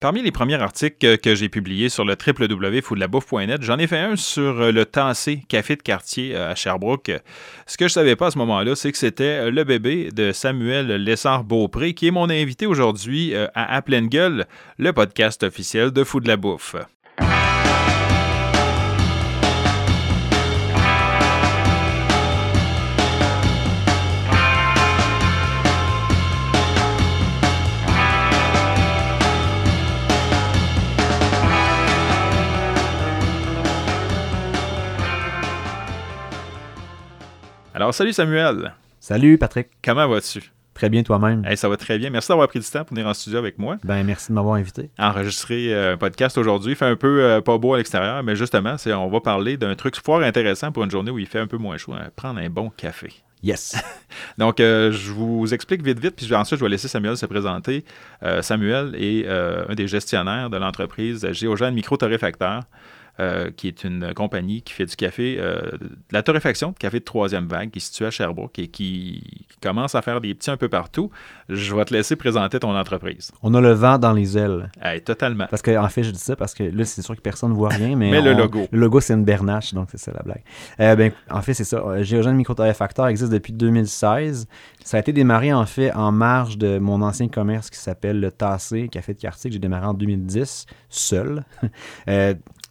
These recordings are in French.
Parmi les premiers articles que, j'ai publiés sur le www.foodlabouffe.net, j'en ai fait un sur euh, le Tassé Café de quartier euh, à Sherbrooke. Ce que je savais pas à ce moment-là, c'est que c'était euh, le bébé de Samuel Lessard-Beaupré, qui est mon invité aujourd'hui à À pleine gueule, le podcast officiel de Fou de la Bouffe. Alors, salut Samuel. Salut Patrick. Comment vas-tu? Très bien toi-même. ça va très bien. Merci d'avoir pris du temps pour venir en studio avec moi. Ben merci de m'avoir invité. Enregistrer euh, un podcast aujourd'hui. Il fait un peu euh, pas beau à l'extérieur, mais justement, c'est, on va parler d'un truc fort intéressant pour une journée où il fait un peu moins chaud. Hein. prendre un bon café. Yes. Donc, euh, je vous explique vite, vite, puis ensuite, je vais laisser Samuel se présenter. Samuel est un des gestionnaires de l'entreprise Géogène Micro-Torréfacteur. Euh, qui est une compagnie qui fait du café, euh, de la torréfaction de café de troisième vague, qui est située à Sherbrooke et qui commence à faire des petits un peu partout. Je vais te laisser présenter ton entreprise. On a le vent dans les ailes. totalement. Parce qu'en en fait, je dis ça parce que là, c'est sûr que personne ne voit rien, mais. mais le logo. Le logo, c'est une bernache, donc c'est ça la blague. Euh, ben, en fait, c'est ça. Géogène Micro-Torréfacteur existe depuis 2016. Ça a été démarré, en fait, en marge de mon ancien commerce qui s'appelle le Tassé, Café de quartier, que j'ai démarré en 2010, seul.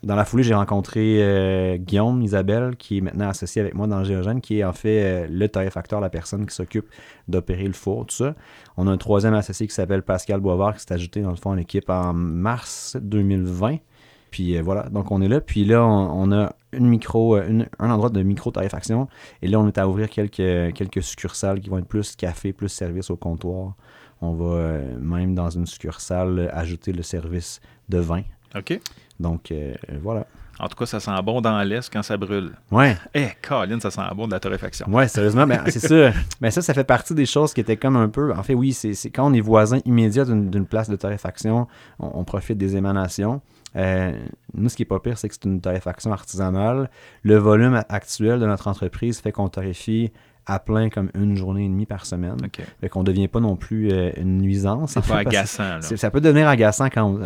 Dans la foulée, j'ai rencontré euh, Guillaume Isabelle, qui est maintenant associé avec moi dans Géogène, qui est en fait euh, le tarifacteur, la personne qui s'occupe d'opérer le four, tout ça. On a un troisième associé qui s'appelle Pascal Boisvard, qui s'est ajouté dans le fond à l'équipe en mars 2020. Puis euh, voilà, donc on est là. Puis là, on, a une micro, un endroit de micro-tarifaction. Et là, on est à ouvrir quelques, quelques succursales qui vont être plus café, plus service au comptoir. On va même dans une succursale ajouter le service de vin. OK. Donc, euh, voilà. En tout cas, ça sent bon dans l'Est quand ça brûle. Ouais. Eh, Colin, ça sent bon de la torréfaction. Ouais, sérieusement, ben, c'est ça. Mais ça, ça fait partie des choses qui étaient comme un peu. En fait, oui, c'est quand on est voisin immédiat d'une place de torréfaction, on, profite des émanations. Euh, nous, ce qui est pas pire, c'est que c'est une torréfaction artisanale. Le volume actuel de notre entreprise fait qu'on torréfie à plein comme une journée et demie par semaine. Fait qu'on ne devient pas non plus euh, une nuisance. C'est pas agaçant. Ça peut devenir agaçant quand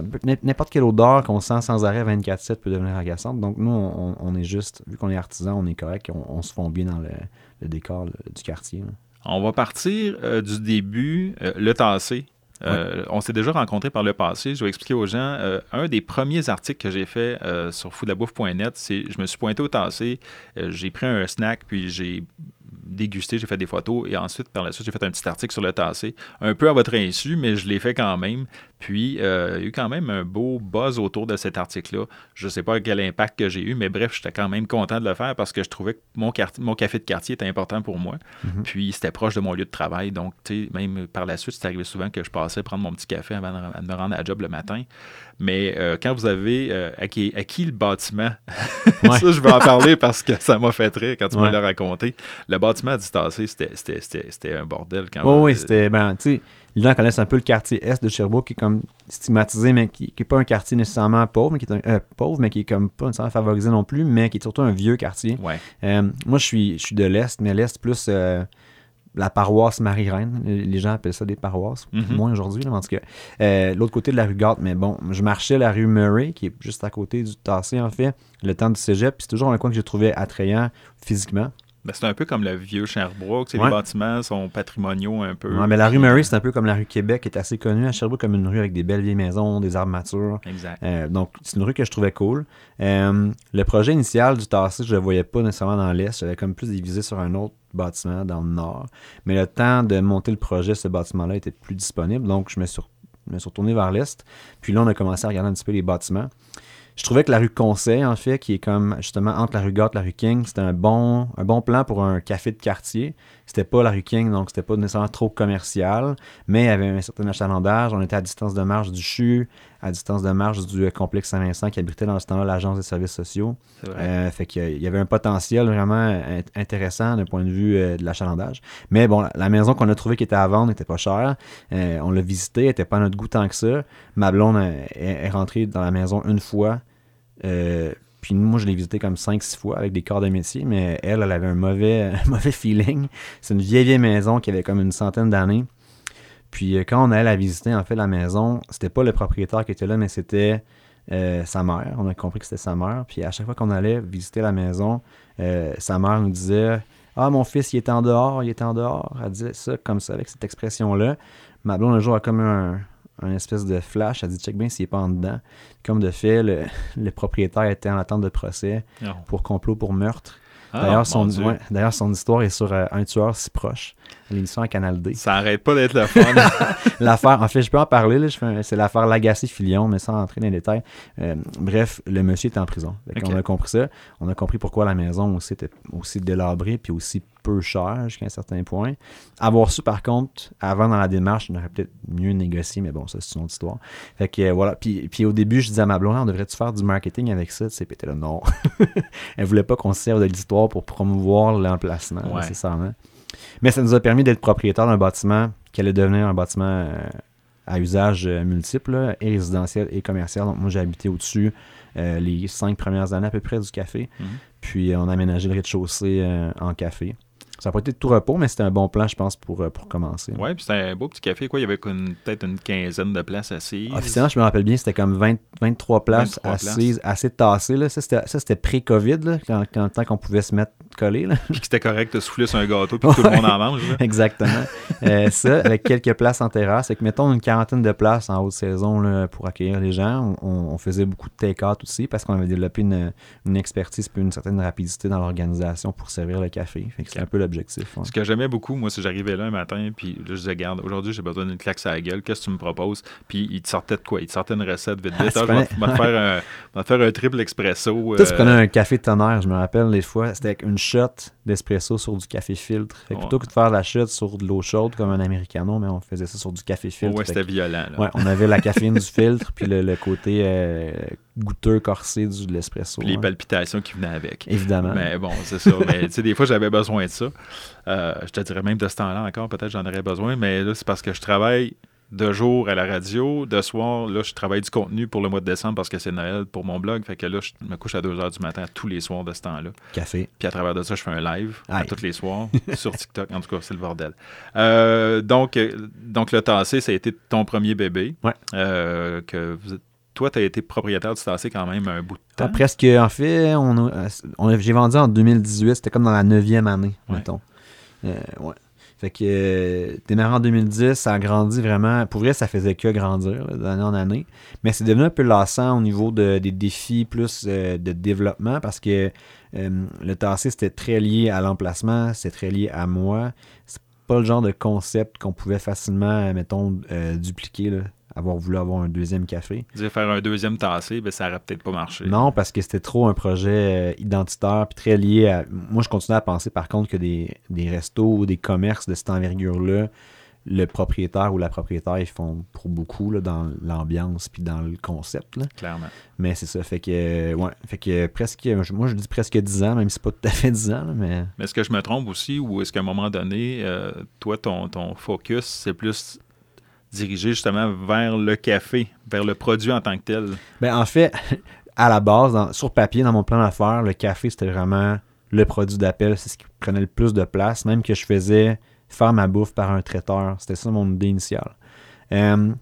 n'importe quelle odeur qu'on sent sans arrêt 24-7 peut devenir agaçante. Donc nous, on, est juste, vu qu'on est artisan, on est correct, on, se fond bien dans le, décor du quartier. On va partir euh, du début, euh, le tassé. On s'est déjà rencontrés par le passé. Je vais expliquer aux gens. un des premiers articles que j'ai fait sur foodabouffe.net, c'est je me suis pointé au tassé, j'ai pris un snack, puis j'ai dégusté, j'ai fait des photos et ensuite, par la suite, j'ai fait un petit article sur le tassé, un peu à votre insu, mais je l'ai fait quand même. Puis, euh, il y a eu quand même un beau buzz autour de cet article-là. Je ne sais pas quel impact que j'ai eu, mais bref, j'étais quand même content de le faire parce que je trouvais que mon, mon café de quartier était important pour moi. Mhm. Puis, c'était proche de mon lieu de travail. Donc, tu sais, même par la suite, c'est arrivé souvent que je passais prendre mon petit café avant de me rendre à la job le matin. Mais euh, quand vous avez euh, acquis, le bâtiment, ça, je vais en parler parce que ça m'a fait rire quand tu m'as raconté. Le bâtiment du tassé, c'était un bordel quand même. oui, c'était. Ben, tu sais les gens connaissent un peu le quartier est de Sherbrooke, qui est comme stigmatisé, mais qui n'est pas un quartier nécessairement pauvre, mais qui est un, euh, pauvre, mais qui est comme pas nécessairement favorisé non plus, mais qui est surtout un vieux quartier. Euh, moi, je suis, je suis de l'Est, mais l'Est plus euh, la paroisse Marie-Reine. Les gens appellent ça des paroisses, mm-hmm. moins aujourd'hui, en tout cas. L'autre côté de la rue Garte, mais bon, je marchais la rue Murray, qui est juste à côté du Tassé, en fait, le temps du cégep, puis c'est toujours un coin que j'ai trouvé attrayant physiquement. Ben, c'est un peu comme le vieux Sherbrooke. Les bâtiments sont patrimoniaux un peu. mais la rue Murray, c'est un peu comme la rue Québec, qui est assez connue à Sherbrooke comme une rue avec des belles vieilles maisons, des arbres matures. Exact. Euh, donc, c'est une rue que je trouvais cool. Euh, le projet initial du Tassé, je ne le voyais pas nécessairement dans l'Est. J'avais comme plus divisé sur un autre bâtiment dans le Nord. Mais le temps de monter le projet, ce bâtiment-là était plus disponible. Donc, je me suis, je me suis retourné vers l'Est. Puis là, on a commencé à regarder un petit peu les bâtiments. Je trouvais que la rue Conseil, en fait, qui est comme justement entre la rue Gott et la rue King, c'était un bon, plan pour un café de quartier. C'était pas la rue King, donc c'était pas nécessairement trop commercial, mais il y avait un certain achalandage. On était à distance de marche du CHU, à distance de marche du complexe Saint-Vincent qui abritait dans ce temps-là l'Agence des services sociaux. Euh, fait qu'il y avait un potentiel vraiment intéressant d'un point de vue euh, de l'achalandage. Mais bon, la maison qu'on a trouvée qui était à vendre n'était pas chère. Euh, on l'a visitée, elle n'était pas à notre goût tant que ça. Ma blonde est, rentrée dans la maison une fois. Puis moi, je l'ai visité comme 5-6 fois avec des corps de métier, mais elle, elle avait un mauvais, mauvais feeling. C'est une vieille, vieille maison qui avait comme une centaine d'années. Puis euh, quand on allait la visiter, en fait, la maison, c'était pas le propriétaire qui était là, mais c'était euh, sa mère. On a compris que c'était sa mère. Puis à chaque fois qu'on allait visiter la maison, euh, sa mère nous disait Ah, mon fils, il était en dehors, il était en dehors. Elle disait ça comme ça, avec cette expression-là. Ma blonde, un jour, a comme un, un espèce de flash. Elle dit Check bien s'il n'est pas en dedans. Comme de fait, le, le propriétaire était en attente de procès Oh. pour complot pour meurtre. Ah, D'ailleurs, son, ouais, son histoire est sur euh, Un tueur si proche, l'émission à Canal D. Ça arrête pas d'être le fun. L'affaire, en fait, je peux en parler, là, je fais un- c'est l'affaire Lagacé-Filion, mais sans entrer dans les détails. Euh, bref, le monsieur est en prison. On a compris ça. On a compris pourquoi la maison aussi était aussi délabrée, puis aussi peu chère jusqu'à un certain point. Avoir su, par contre, avant dans la démarche, on aurait peut-être mieux négocié, mais bon, ça, c'est une autre histoire. Fait que euh, voilà. Puis, puis au début, je disais à ma blonde, on devrait-tu faire du marketing avec ça? Tu sais, puis là, non. Elle voulait pas qu'on se serve de l'histoire pour promouvoir l'emplacement, Ouais. nécessairement. Mais ça nous a permis d'être propriétaire d'un bâtiment qui allait devenir un bâtiment euh, à usage euh, multiple, là, et résidentiel et commercial. Donc moi, j'ai habité au-dessus euh, les cinq premières années à peu près du café. Mhm. Puis on a aménagé le rez-de-chaussée euh, en café. Ça n'a pas été de tout repos, mais c'était un bon plan, je pense, pour, euh, pour commencer. ouais, puis c'était un beau petit café. Quoi. Il y avait peut-être une quinzaine de places assises. Officiellement, je me rappelle bien, c'était comme 20 23 places 23 places. assises, assez tassées. Là. Ça, c'était, pré-COVID, quand, quand, qu'on pouvait se mettre collés. Là. Puis que c'était correct de souffler sur un gâteau puis que tout le monde en mange. là. Exactement. Euh, ça, avec quelques places en terrasse. Fait que mettons une quarantaine de places en haute saison là, pour accueillir les gens. On, on faisait beaucoup de take-out aussi parce qu'on avait développé une, une expertise puis une certaine rapidité dans l'organisation pour servir le café. Fait que c'est un peu l'objectif. ouais. Ce que j'aimais beaucoup, moi, c'est que j'arrivais là un matin, puis là, je disais, regarde, aujourd'hui, j'ai besoin d'une claque sur la gueule, qu'est-ce que tu me proposes? Puis il te sortait de quoi? Il te sortait une recette vite vite. Tu Ah, je vais te- faire un, triple expresso. Toi, tu euh, prenais un café tonnerre, je me rappelle des fois, c'était avec une shot d'espresso sur du café filtre. Fait que plutôt que de faire la shot sur de l'eau chaude comme un americano, mais on faisait ça sur du café filtre. ouais, c'était violent. là. ouais, on avait la caféine du filtre puis le, le côté euh, goûteux, corsé du, de l'espresso. Les palpitations qui venaient avec. Évidemment. Mais bon, c'est ça. Mais tu sais, des fois, j'avais besoin de ça. Euh, je te dirais même de ce temps-là encore, peut-être j'en aurais besoin. Mais là, c'est parce que je travaille de jour à la radio. De soir, là, je travaille du contenu pour le mois de décembre parce que c'est Noël pour mon blog. Fait que là, je me couche à 2 h du matin tous les soirs de ce temps-là. Café. Puis à travers de ça, je fais un live à tous les soirs sur TikTok. En tout cas, c'est le bordel. Euh, donc, euh, donc, le tassé, ça a été ton premier bébé. Ouais. Euh, que vous êtes- toi, tu as été propriétaire du tassé quand même un bout de temps. Ah, presque, en fait, on on j'ai vendu en 2018, c'était comme dans la neuvième année, Ouais. mettons. Euh, ouais. Fait que, euh, en 2010, ça a grandi vraiment. Pour vrai, ça faisait que grandir d'année en année. Mais c'est devenu un peu lassant au niveau de- des défis plus euh, de développement parce que euh, le tassé, c'était très lié à l'emplacement, c'est très lié à moi. Pas le genre de concept qu'on pouvait facilement, mettons, euh, dupliquer, là, avoir voulu avoir un deuxième café. Disais faire un deuxième tassé, ben, ça aurait peut-être pas marché. Non, parce que c'était trop un projet euh, identitaire puis très lié à. Moi, je continue à penser par contre que des, des restos ou des commerces de cette envergure-là, le propriétaire ou la propriétaire, ils font pour beaucoup là, dans l'ambiance puis dans le concept. là. Clairement. Mais c'est ça. Fait que, ouais. Fait que presque. Moi, je dis presque 10 ans, même si c'est pas tout à fait 10 ans, là, mais. Mais est-ce que je me trompe aussi ou est-ce qu'à un moment donné, euh, toi, ton, ton focus, c'est plus dirigé justement vers le café, vers le produit en tant que tel? Ben, en fait, à la base, dans- sur papier, dans mon plan d'affaires, le café, c'était vraiment le produit d'appel. C'est ce qui prenait le plus de place. Même que je faisais faire ma bouffe par un traiteur. C'était ça mon idée initiale. Euh,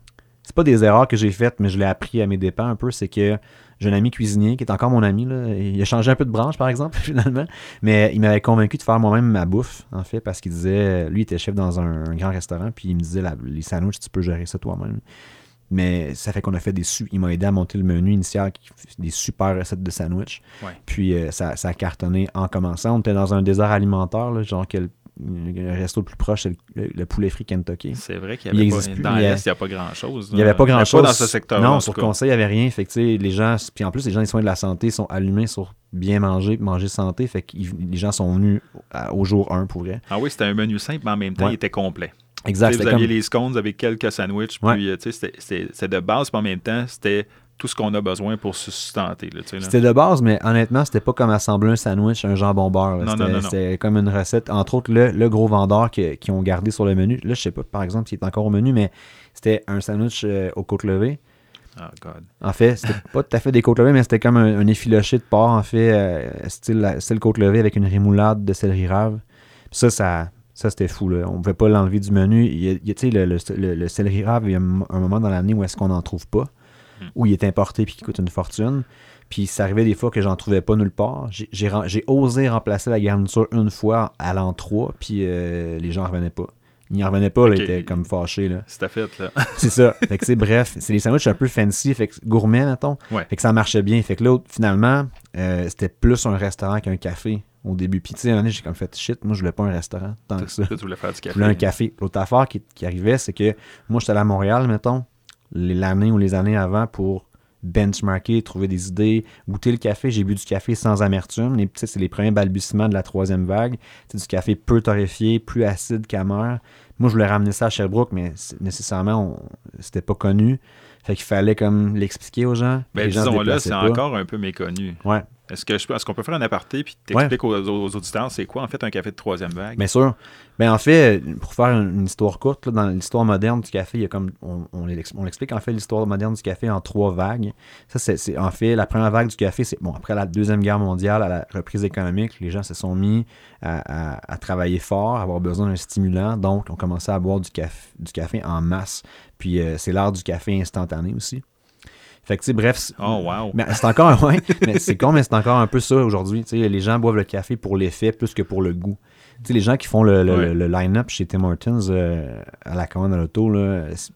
c'est pas des erreurs que j'ai faites, mais je l'ai appris à mes dépens un peu. C'est que j'ai un ami cuisinier qui est encore mon ami. Là. Il a changé un peu de branche, par exemple, finalement. Mais il m'avait convaincu de faire moi-même ma bouffe, en fait, parce qu'il disait, lui, il était chef dans un, un grand restaurant, puis il me disait, la- les sandwichs, tu peux gérer ça toi-même. Mais ça fait qu'on a fait des su- Il m'a aidé à monter le menu initial, des super recettes de sandwich. Ouais. Puis euh, ça, ça a cartonné en commençant. On était dans un désert alimentaire, là, genre que le, resto le plus proche, c'est le, le- le poulet frit Kentucky. C'est vrai qu'il Il y avait pas, dans l'Est, il n'y a pas grand-chose. Il n'y avait pas grand chose. Pas dans ce secteur Non, sur conseil, il n'y avait rien. Fait que, les gens, puis en plus, les gens des soins de la santé sont allumés sur bien manger, manger santé. Fait que les gens sont venus à- au jour 1 pour vrai. Ah oui, c'était un menu simple, mais en même temps, Ouais. il était complet. Exact. Tu sais, vous aviez comme- les scones avec quelques sandwichs, puis euh, tu sais, c'était- de base, puis en même temps, c'était tout ce qu'on a besoin pour se sustenter. C'était de base, mais honnêtement, c'était pas comme assembler un sandwich, un jambon beurre. C'était comme une recette. Entre autres, le, le gros vendeur qui, qui ont gardé sur le menu. Là, je sais pas, par exemple, s'il est encore au menu, mais c'était un sandwich euh, aux côtes levées. Oh God. En fait, c'était pas tout à fait des côtes levées, mais c'était comme un, un effiloché de porc, en fait, euh, style, style côte levée avec une rémoulade de céleri rave. Puis ça, ça, Ça, c'était fou. Là. On ne pouvait pas l'enlever du menu. Il y a, il y a, tu sais, le, le, le- le céleri rave, il y a un moment dans l'année où est-ce qu'on n'en trouve pas. Où il est importé puis qui coûte une fortune. Puis ça arrivait des fois que j'en trouvais pas nulle part. J'ai- osé remplacer la garniture une fois à l'an 3, puis euh, les gens revenaient pas. Ils n'y revenaient pas, là, ils étaient comme fâchés. Là. C'était fait, là. C'est ça. Fait que c'est bref, c'est des sandwichs un peu fancy, fait que gourmet, mettons. Ouais. Fait que ça marchait bien. Fait que là, finalement, euh, c'était plus un restaurant qu'un café au début. Puis tu sais, j'ai comme fait shit, moi je voulais pas un restaurant tant que ça. Tu voulais faire du Je café. voulais un café. L'autre affaire qui, qui arrivait, c'est que moi j'étais allé à Montréal, mettons, l'année ou les années avant pour benchmarker, trouver des idées, goûter le café. J'ai bu du café sans amertume. Les, c'est les premiers balbutiements de la troisième vague. C'est du café peu torréfié, plus acide qu'amer. Moi, je voulais ramener ça à Sherbrooke, mais nécessairement, on- c'était pas connu. Fait qu'il fallait comme l'expliquer aux gens. Ben, les gens disons-le, déplaçaient c'est pas. encore un peu méconnu. Ouais. Est-ce qu'on peut faire un aparté puis t'expliques aux, aux auditeurs c'est quoi en fait un café de troisième vague? Bien sûr. Ben, en fait, pour faire une, histoire courte, là, dans l'histoire moderne du café, il y a comme on, on l'ex- on l'explique en fait l'histoire moderne du café en trois vagues. Ça, c'est, c'est- en fait la première vague du café, c'est bon après la deuxième guerre mondiale, à la reprise économique, les gens se sont mis à, à- à travailler fort, à avoir besoin d'un stimulant, donc on commençait à boire du café, du café en masse. Puis euh, c'est l'art du café instantané aussi. Fait que tu sais, bref, c'est- Oh, wow. mais c'est encore, ouais, mais c'est con, mais c'est encore un peu ça aujourd'hui. Tu sais, les gens boivent le café pour l'effet plus que pour le goût. Sais, les gens qui font le, le- Ouais. le line-up chez Tim Hortons euh, à la commande à l'auto,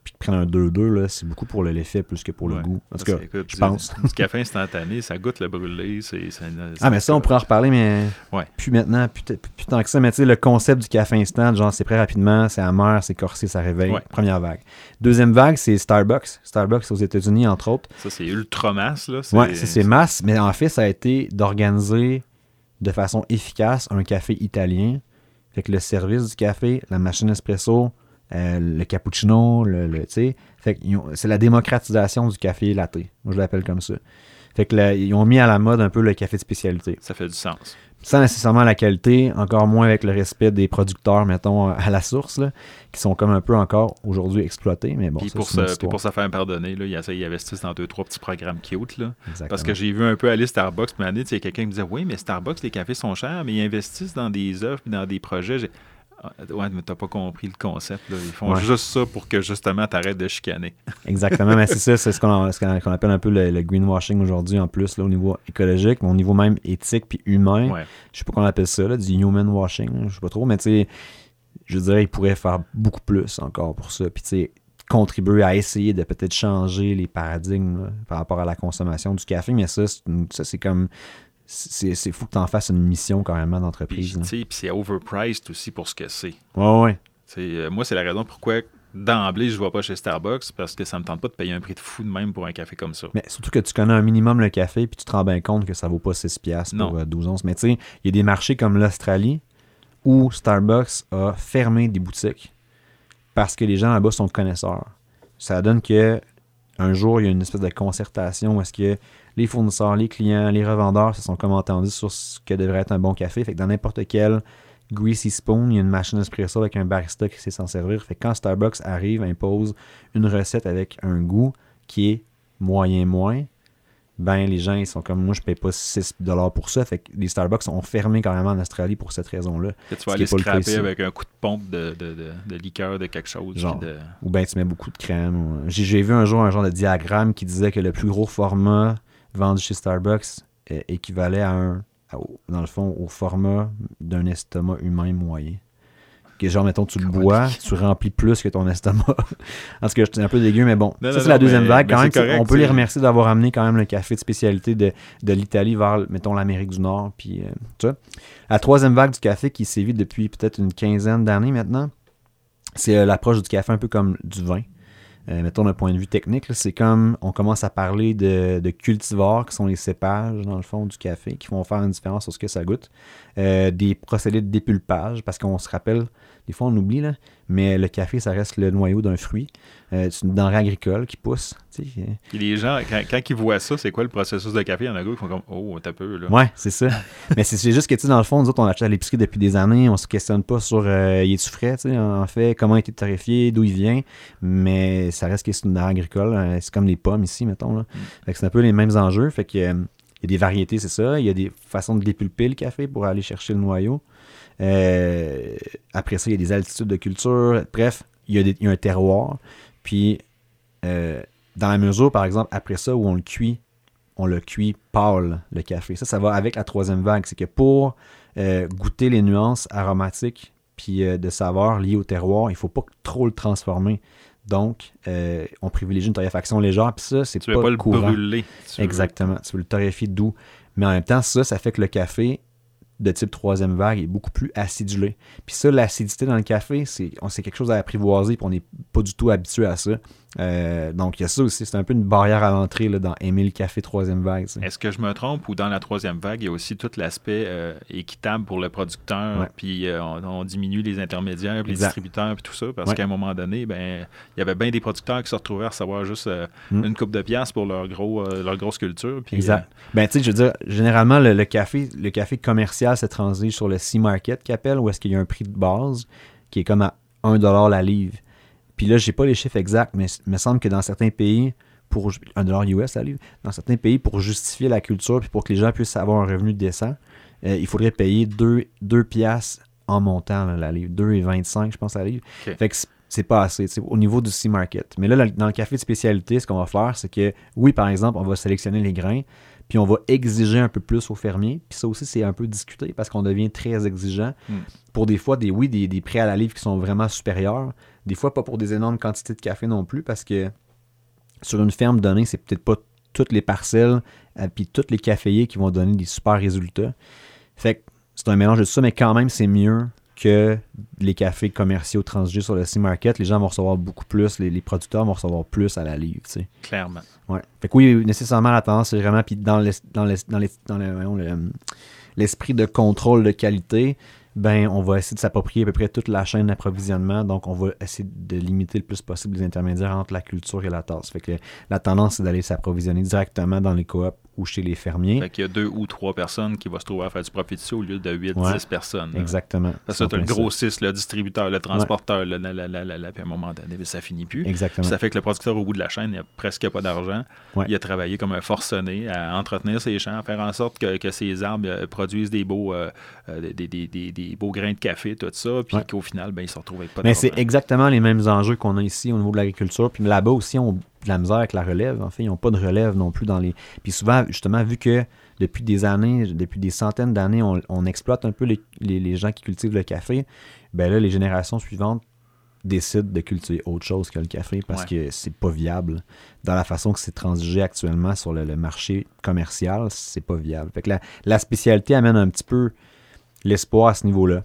puis qui prennent un 2-2, là, c'est beaucoup pour le- l'effet plus que pour le Ouais. goût. En tout cas, écoute, je du- pense. Du café instantané, ça goûte le brûlé. c'est Ah, mais ça, on pourrait en reparler, mais Ouais. plus maintenant, plus, tant que ça. Mais tu sais, le concept du café instant, genre, c'est très rapidement, c'est amer, c'est corsé, ça réveille. Première vague. Deuxième vague, c'est Starbucks. Starbucks aux États-Unis, entre autres. Ça, c'est ultra masse. Là. Ouais, ça, c'est masse, mais en fait, ça a été d'organiser de façon efficace un café italien. Fait que le service du café, la machine espresso, euh, le cappuccino, le, tu sais, c'est la démocratisation du café latte. Moi, je l'appelle comme ça. Fait que ils ont mis à la mode un peu le café de spécialité. Ça fait du sens. Sans nécessairement la qualité, encore moins avec le respect des producteurs, mettons, à la source, là, qui sont comme un peu encore aujourd'hui exploités. Mais bon, puis, ça, pour se, puis pour se faire pardonner, là, ils, investissent dans deux, trois petits programmes cute. Là. Exactement. Parce que j'ai vu un peu aller Starbucks, puis année, tu sais, quelqu'un qui me disait Oui, mais Starbucks, les cafés sont chers, mais ils investissent dans des œuvres dans des projets. Ah, Ouais, mais t'as pas compris le concept. là. Ils font Ouais. juste ça pour que justement t'arrêtes de chicaner. Exactement, mais c'est ça, c'est ce qu'on ce appelle un peu le, le greenwashing aujourd'hui en plus, là, au niveau écologique, mais au niveau même éthique puis humain. Ouais. Je sais pas qu'on appelle ça, là, du human washing, je sais pas trop, mais tu sais, je dirais qu'ils pourraient faire beaucoup plus encore pour ça. Puis tu sais, contribuer à essayer de peut-être changer les paradigmes là, par rapport à la consommation du café, mais ça c'est comme. C'est c'est fou que tu en fasses une mission carrément d'entreprise. puis c'est overpriced aussi pour ce que c'est. Ouais, ouais. Euh, moi, c'est la raison pourquoi d'emblée, je ne vais pas chez Starbucks parce que ça me tente pas de payer un prix de fou de même pour un café comme ça. Mais surtout que tu connais un minimum le café, puis tu te rends bien compte que ça vaut pas 6 piastres pour Non. euh, 12 onces. Mais tu sais, il y a des marchés comme l'Australie où Starbucks a fermé des boutiques parce que les gens là-bas sont connaisseurs. Ça donne que un jour, il y a une espèce de concertation où est-ce que les fournisseurs, les clients, les revendeurs se sont comme entendus sur ce que devrait être un bon café. Fait que dans n'importe quel Greasy Spoon, il y a une machine espresso avec un barista qui sait s'en servir. Fait que quand Starbucks arrive, impose une recette avec un goût qui est moyen moins, ben les gens ils sont comme moi je paye pas 6 dollars pour ça. Fait que les Starbucks ont fermé carrément en Australie pour cette raison-là. Que tu vas aller scraper avec un coup de pompe de, de, de, de liqueur de quelque chose. Genre. puis de- Ou bien tu mets beaucoup de crème. j'ai vu un jour un genre de diagramme qui disait que le plus gros format vendu chez Starbucks euh, équivalait à un, à- dans le fond, au format d'un estomac humain moyen. Que genre, mettons, tu le bois, tu remplis plus que ton estomac. en tout cas, c'est un peu dégueu, mais bon. Non, ça, c'est la deuxième mais- vague. Quand même, correct, on peut les remercier d'avoir amené quand même le café de spécialité de, de l'Italie vers, mettons, l'Amérique du Nord. Puis, euh, tout ça. La troisième vague du café qui sévit depuis peut-être une quinzaine d'années maintenant, c'est euh, l'approche du café un peu comme du vin. Euh, mettons d'un point de vue technique, c'est comme on commence à parler de, de cultivars qui sont les cépages dans le fond du café, qui vont faire une différence sur ce que ça goûte. Euh, des procédés de dépulpage, parce qu'on se rappelle, des fois on oublie, là, mais le café, ça reste le noyau d'un fruit. Euh, c'est une denrée agricole qui pousse. tu sais, euh, les gens, quand, quand ils voient ça, c'est quoi le processus de café? Il y en a qui font comme Oh, t'as peu là. Ouais, c'est ça. Mais c'est juste que, tu sais, dans le fond, nous autres, on achète à l'épicerie depuis des années, on se questionne pas sur euh, il est-tu frais, tu sais, en fait, comment il a été torréfié, d'où il vient, mais ça reste que c'est une denrée agricole. euh, c'est comme les pommes ici, mettons, là. Fait que c'est un peu les mêmes enjeux. Fait que euh, il y a des variétés, c'est ça. Il y a des façons de dépulper le café pour aller chercher le noyau. Euh, après ça, il y a des altitudes de culture. Bref, il y a, des- il y a un terroir. Puis, euh, dans la mesure, par exemple, après ça, où on le cuit, on le cuit pâle, le café. Ça, ça va avec la troisième vague. C'est que pour euh, goûter les nuances aromatiques puis de saveurs liées au terroir, il ne faut pas trop le transformer. Donc, euh, on privilégie une torréfaction légère. Puis ça, c'est pas, le courant. brûler. Tu veux- Exactement. Tu veux le torréfier doux. Mais en même temps, ça, ça fait que le café de type troisième vague est beaucoup plus acidulé. Puis ça, l'acidité dans le café, c'est quelque chose à apprivoiser, puis on n'est pas du tout habitué à ça. Euh, donc, il y a ça aussi. C'est un peu une barrière à l'entrée dans aimer le café troisième vague. Est-ce que je me trompe ou dans la troisième vague, il y a aussi tout l'aspect euh, équitable pour le producteur, puis euh, on, on diminue les intermédiaires, puis les distributeurs, puis tout ça, parce Ouais. qu'à un moment donné, ben, il y avait bien des producteurs qui se retrouvaient à recevoir juste Mm. une coupe de pièces pour leur gros leur grosse culture. Puis, Exact. Ben, tu sais, je veux dire, généralement, le, le café, le café commercial se transige sur le C-Market qu'il appelle, où est-ce qu'il y a un prix de base qui est comme à 1$ la livre? Puis là, j'ai pas les chiffres exacts, mais il me semble que dans certains pays, pour 1$ US la livre, dans certains pays, pour justifier la culture, puis pour que les gens puissent avoir un revenu décent, euh, il faudrait payer 2, 2 piastres en montant là, la livre. 2,25, je pense, la livre. Fait que c'est- pas assez, au niveau du C-Market. Mais là, dans le café de spécialité, ce qu'on va faire, c'est que, oui, par exemple, on va sélectionner les grains, puis on va exiger un peu plus aux fermiers. Puis ça aussi, c'est un peu discuté parce qu'on devient très exigeant. Hmm. Pour des fois, des, oui, des, des prix à la livre qui sont vraiment supérieurs. Des fois, pas pour des énormes quantités de café non plus parce que sur une ferme donnée, c'est peut-être pas toutes les parcelles euh, puis tous les caféiers qui vont donner des super résultats. Fait que c'est un mélange de tout ça, mais quand même, c'est mieux que les cafés commerciaux transigés sur le C-Market. Les gens vont recevoir beaucoup plus, les, les producteurs vont recevoir plus à la livre, tu sais. Clairement. Ouais. Fait que oui, nécessairement, la tendance, c'est vraiment, puis dans l'es- dans l'es- dans l'es- dans l'esprit de contrôle de qualité, ben, on va essayer de s'approprier à peu près toute la chaîne d'approvisionnement. Donc, on va essayer de limiter le plus possible les intermédiaires entre la culture et la tasse. Fait que la tendance, c'est d'aller s'approvisionner directement dans les coops ou chez les fermiers. Fait qu'il y a deux ou trois personnes qui vont se trouver à faire du profit dessus au lieu de 8, Ouais. 10 personnes. là. Exactement. Parce que C'est tu as le en plein gros 6, le distributeur, le transporteur, la, la, la, puis à un moment donné, ça finit plus. ça. Exactement. Puis ça fait que le producteur, au bout de la chaîne, il n'a presque pas d'argent. Ouais. Il a travaillé comme un forcené à entretenir ses champs, à faire en sorte que, que ses arbres euh, produisent des beaux, euh, euh, des, des, des, des beaux grains de café, tout ça, puis Ouais. qu'au final, ben, il se retrouve avec pas Mais d'argent. c'est exactement les mêmes enjeux qu'on a ici au niveau de l'agriculture. Puis là-bas aussi, on de la misère avec la relève. En fait, ils n'ont pas de relève non plus dans les. Puis souvent, justement, vu que depuis des années, depuis des centaines d'années, on, on exploite un peu les, les- les gens qui cultivent le café, ben là, les générations suivantes décident de cultiver autre chose que le café parce Ouais. que c'est pas viable. Dans la façon que c'est transigé actuellement sur le, le marché commercial, c'est pas viable. Fait que la, la spécialité amène un petit peu l'espoir à ce niveau-là.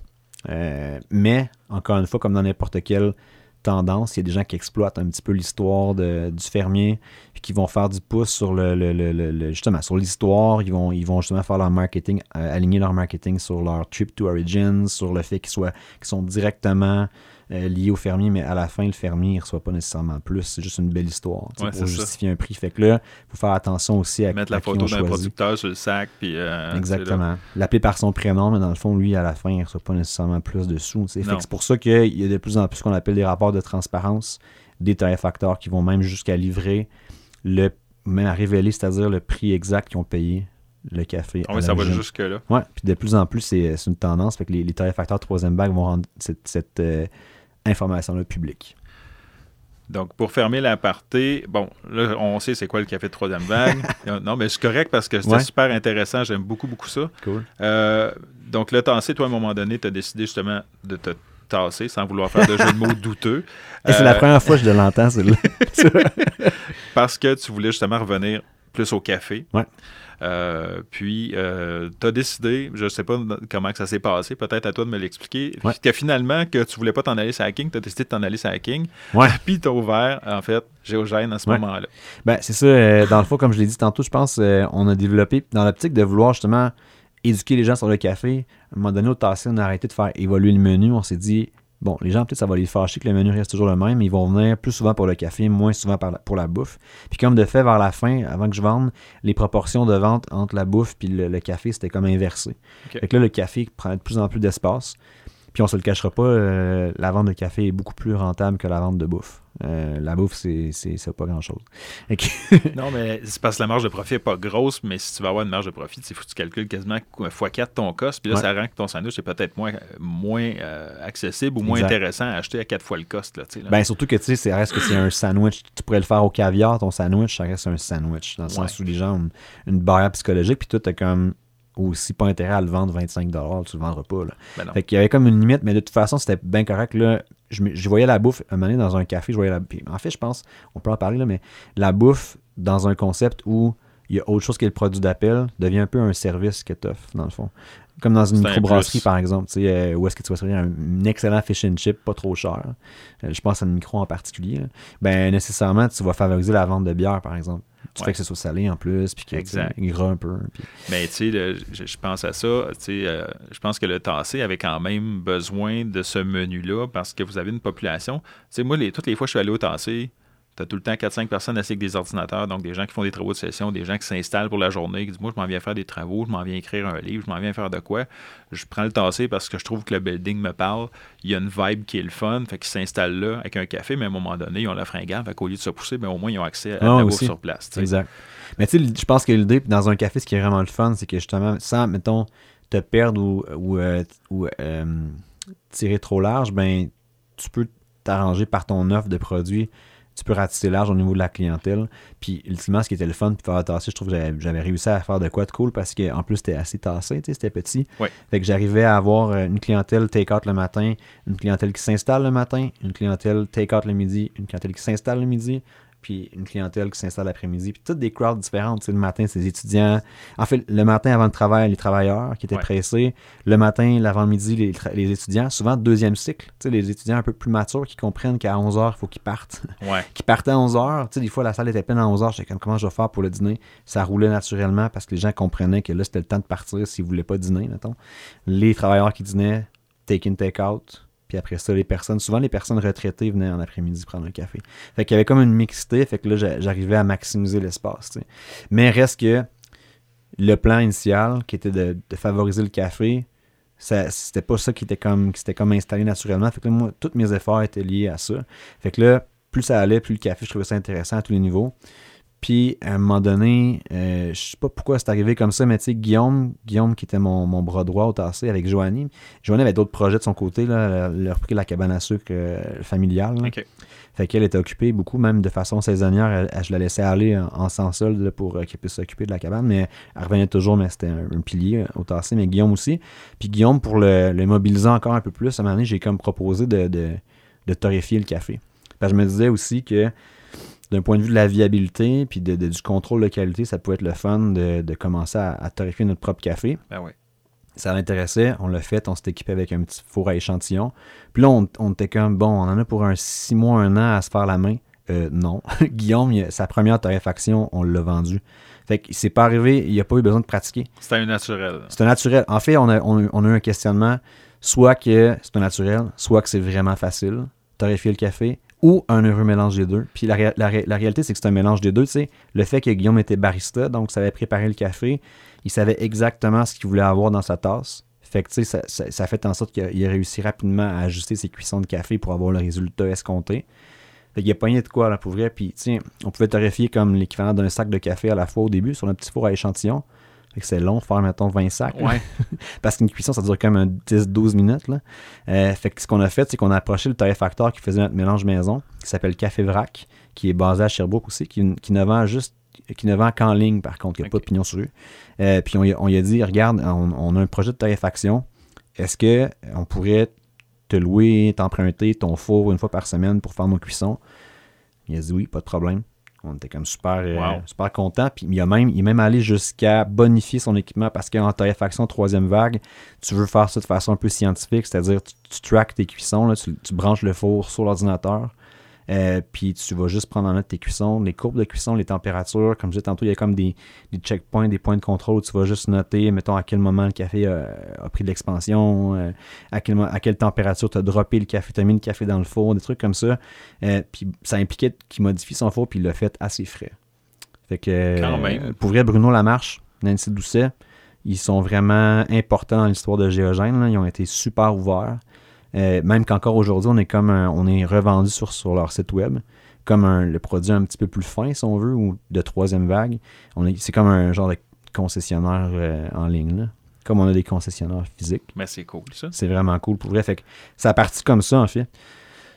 Euh, mais, encore une fois, comme dans n'importe quelle tendance, il y a des gens qui exploitent un petit peu l'histoire du fermier, puis qui vont faire du pouce sur le, le- le- justement sur l'histoire. Ils vont, ils vont justement faire leur marketing, euh, aligner leur marketing sur leur trip to origins, sur le fait qu'ils soient, qu'ils sont directement euh, liés au fermier, mais à la fin, le fermier ne reçoit pas nécessairement plus. C'est juste une belle histoire Ouais, pour ça. justifier un prix. Fait que là, il faut faire attention aussi à, Mettre à la photo d'un producteur sur le sac, puis. euh. Exactement. L'appeler par son prénom, mais dans le fond, lui, à la fin, il ne reçoit pas nécessairement plus de sous. C'est pour ça qu'il y a de plus en plus ce qu'on appelle des rapports de transparence, des tarifacteurs qui vont même jusqu'à livrer le même à révéler, c'est-à-dire le prix exact qu'ils ont payé le café. Ah oui, ça va jusque-là. Ouais, puis de plus en plus, c'est une tendance. Fait que les, les tarifacteurs troisième vague vont rendre cette, cette, euh, information-là publique. Donc, pour fermer l'aparté, bon, là, on sait c'est quoi le café de troisième vague. non, mais c'est correct parce que c'était Ouais. super intéressant. J'aime beaucoup, beaucoup ça. Cool. Euh, donc, le tasser, toi, à un moment donné, tu as décidé justement de te tasser sans vouloir faire de jeu de mots douteux. Et c'est la Euh, première fois que je l'entends, celle-là. Parce que tu voulais justement revenir plus au café. Ouais. Euh, puis, tu as décidé, je ne sais pas comment que ça s'est passé, peut-être à toi de me l'expliquer, Ouais. que finalement, que tu voulais pas t'en aller sur Hacking, tu as décidé de t'en aller sur Hacking, Ouais. puis tu as ouvert, en fait, Géogène à ce Ouais. moment-là. Ben, c'est ça. euh, dans le fond, comme je l'ai dit tantôt, je pense euh, on a développé, dans l'optique de vouloir justement éduquer les gens sur le café, à un moment donné, au tassé, on a arrêté de faire évoluer le menu. On s'est dit, bon, les gens, peut-être, ça va les fâcher que le menu reste toujours le même, mais ils vont venir plus souvent pour le café, moins souvent par la- pour la bouffe. Puis comme de fait, vers la fin, avant que je vende, les proportions de vente entre la bouffe puis le, le café, c'était comme inversé. Ok. Fait que là, le café prenait de plus en plus d'espace. Puis on se le cachera pas, euh, la vente de café est beaucoup plus rentable que la vente de bouffe. Euh, la bouffe, c'est, c'est, pas grand-chose. non, mais c'est parce que la marge de profit n'est pas grosse, mais si tu veux avoir une marge de profit, il faut que tu calcules quasiment x4 ton cost. Puis là, ça rend que ton sandwich est peut-être moins, moins euh, accessible ou moins intéressant à acheter à 4 fois le cost. Là, Ben, surtout que tu sais, ça reste que c'est un sandwich. Tu pourrais le faire au caviar, ton sandwich, ça reste un sandwich. Dans le sens où les gens ont une, barrière psychologique, puis toi, t'as comme aussi pas intérêt à le vendre 25 tu le vendras pas. Là. Ben fait qu'il y avait comme une limite, mais de toute façon, c'était bien correct. Là. Je, voyais la bouffe, un moment donné, dans un café, je voyais la En fait, je pense, on peut en parler, là, mais la bouffe dans un concept où il y a autre chose que le produit d'appel devient un peu un service que tu offres, dans le fond. Comme dans une microbrasserie, par exemple, tu sais, euh, où est-ce que tu vas servir un, excellent fish and chip, pas trop cher. Euh, je pense à une micro en particulier. Ben, nécessairement, tu vas favoriser la vente de bière, par exemple. Tu fais que ce soit salé en plus, puis qu'il gras un peu. Mais tu sais, je, pense à ça. Tu sais, euh, je pense que le tassé avait quand même besoin de ce menu-là parce que vous avez une population. Tu sais, moi, les, toutes les fois que je suis allé au tassé, tu as tout le temps 4-5 personnes assis avec des ordinateurs, donc des gens qui font des travaux de session, des gens qui s'installent pour la journée, qui disent Moi, je m'en viens faire des travaux, je m'en viens écrire un livre, je m'en viens faire de quoi. Je prends le tassé parce que je trouve que le building me parle. Il y a une vibe qui est le fun, fait qu'ils s'installent là avec un café, mais à un moment donné, ils ont la fringale, fait qu'au lieu de se pousser, ben, au moins, ils ont accès à ah, la bouffe sur place. Exact. Mais tu sais, je pense que l'idée dans un café, ce qui est vraiment le fun, c'est que justement, sans, mettons, te perdre ou, ou, euh, euh, tirer trop large, ben tu peux t'arranger par ton offre de produits tu peux ratisser large au niveau de la clientèle. Puis, ultimement, ce qui était le fun, puis faire tasser, je trouve que j'avais réussi à faire de quoi de cool parce qu'en plus, c'était assez tassé, c'était petit. Fait que j'arrivais à avoir euh, une clientèle take-out le matin, une clientèle qui s'installe le matin, une clientèle take-out le midi, une clientèle qui s'installe le midi, puis une clientèle qui s'installe l'après-midi, puis toutes des crowds différentes. le matin, c'est les étudiants. En fait, le matin avant le travail, les travailleurs qui étaient pressés. Le matin, l'avant-midi, les, les, étudiants. Souvent, deuxième cycle. les étudiants un peu plus matures qui comprennent qu'à 11h, il faut qu'ils partent. Ouais. qui partaient à 11h. Des fois, la salle était pleine à 11h. J'étais comme, comment je vais faire pour le dîner? Ça roulait naturellement parce que les gens comprenaient que là, c'était le temps de partir s'ils ne voulaient pas dîner, mettons. Les travailleurs qui dînaient, take-in, take-out puis après ça, les personnes, souvent les personnes retraitées venaient en après-midi prendre un café. Fait qu'il y avait comme une mixité, fait que là, j'arrivais à maximiser l'espace. Mais reste que le plan initial, qui était de, favoriser le café, c'était pas ça qui était comme qui comme installé naturellement. Fait que moi, tous mes efforts étaient liés à ça. Fait que là, plus ça allait, plus le café, je trouvais ça intéressant à tous les niveaux. Puis, à un moment donné, euh, je sais pas pourquoi c'est arrivé comme ça, mais tu sais, Guillaume, Guillaume qui était mon, bras droit au tassé avec Joanie. Joanie avait d'autres projets de son côté, là. Elle a repris la cabane à sucre euh, familiale. Fait qu'elle était occupée beaucoup, même de façon saisonnière. je la laissais aller en, sans solde pour euh, qu'elle puisse s'occuper de la cabane, mais elle revenait toujours, mais c'était un, pilier au tassé, mais Guillaume aussi. Puis Guillaume, pour le, mobiliser encore un peu plus, à un moment donné, j'ai comme proposé de, de, torréfier le café. Parce que je me disais aussi que d'un point de vue de la viabilité puis de, du contrôle de qualité, ça pouvait être le fun de, commencer à, à, torréfier notre propre café. Ben oui. Ça l'intéressait, on l'a fait, on s'est équipé avec un petit four à échantillon. Puis là, on, était comme, bon, on en a pour un six mois, un an à se faire la main. Euh, non. Guillaume, sa première torréfaction, on l'a vendu. Fait que c'est pas arrivé, il n'y a pas eu besoin de pratiquer. C'était un naturel. C'était un naturel. En fait, on a, on, a eu un questionnement, soit que c'est un naturel, soit que c'est vraiment facile, torréfier le café, ou un heureux mélange des deux. Puis la, réalité, c'est que c'est un mélange des deux. Tu sais. Le fait que Guillaume était barista, donc ça avait préparé le café, il savait exactement ce qu'il voulait avoir dans sa tasse. Fait que tu sais, ça, fait en sorte qu'il a, réussi rapidement à ajuster ses cuissons de café pour avoir le résultat escompté. Fait qu'il a pogné de quoi là pour vrai. Puis sais, on pouvait torréfier comme l'équivalent d'un sac de café à la fois au début sur un petit four à échantillon. Que c'est long, faire, mettons, 20 sacs. Parce qu'une cuisson, ça dure quand même 10-12 minutes. Là. Euh, fait que ce qu'on a fait, c'est qu'on a approché le torréfacteur qui faisait notre mélange maison, qui s'appelle Café Vrac, qui est basé à Sherbrooke aussi, qui, qui ne vend juste qui ne vend qu'en ligne, par contre. Il n'y a pas de pignon sur eux. Euh, puis on, on lui a dit, regarde, on, a un projet de torréfaction. Est-ce qu'on pourrait te louer, t'emprunter ton four une fois par semaine pour faire nos cuissons? Il a dit oui, pas de problème. On était comme super, euh, super content. Puis il, a même, il est même allé jusqu'à bonifier son équipement parce qu'en torréfaction troisième vague, tu veux faire ça de façon un peu scientifique, c'est-à-dire tu, tu tracks tes cuissons, tu, branches le four sur l'ordinateur. Euh, puis tu vas juste prendre en note tes cuissons, les courbes de cuisson, les températures. Comme je disais tantôt, il y a comme des, des checkpoints, des points de contrôle où tu vas juste noter, mettons, à quel moment le café a, pris de l'expansion, euh, à, quel, à quelle température tu as droppé le café, tu as mis le café dans le four, des trucs comme ça. Euh, puis ça impliquait qu'il modifie son four, puis il l'a fait assez frais. Fait que, pour vrai, Bruno Lamarche, Nancy Doucet, ils sont vraiment importants dans l'histoire de Géogène. Ils ont été super ouverts. Euh, même qu'encore aujourd'hui, on est comme un- on est revendu sur, sur leur site web comme un, le produit un petit peu plus fin, si on veut, ou de troisième vague. On est, c'est comme un genre de concessionnaire euh, en ligne, là. comme on a des concessionnaires physiques. Mais c'est cool, ça. C'est vraiment cool pour vrai. Fait que ça a parti comme ça, en fait.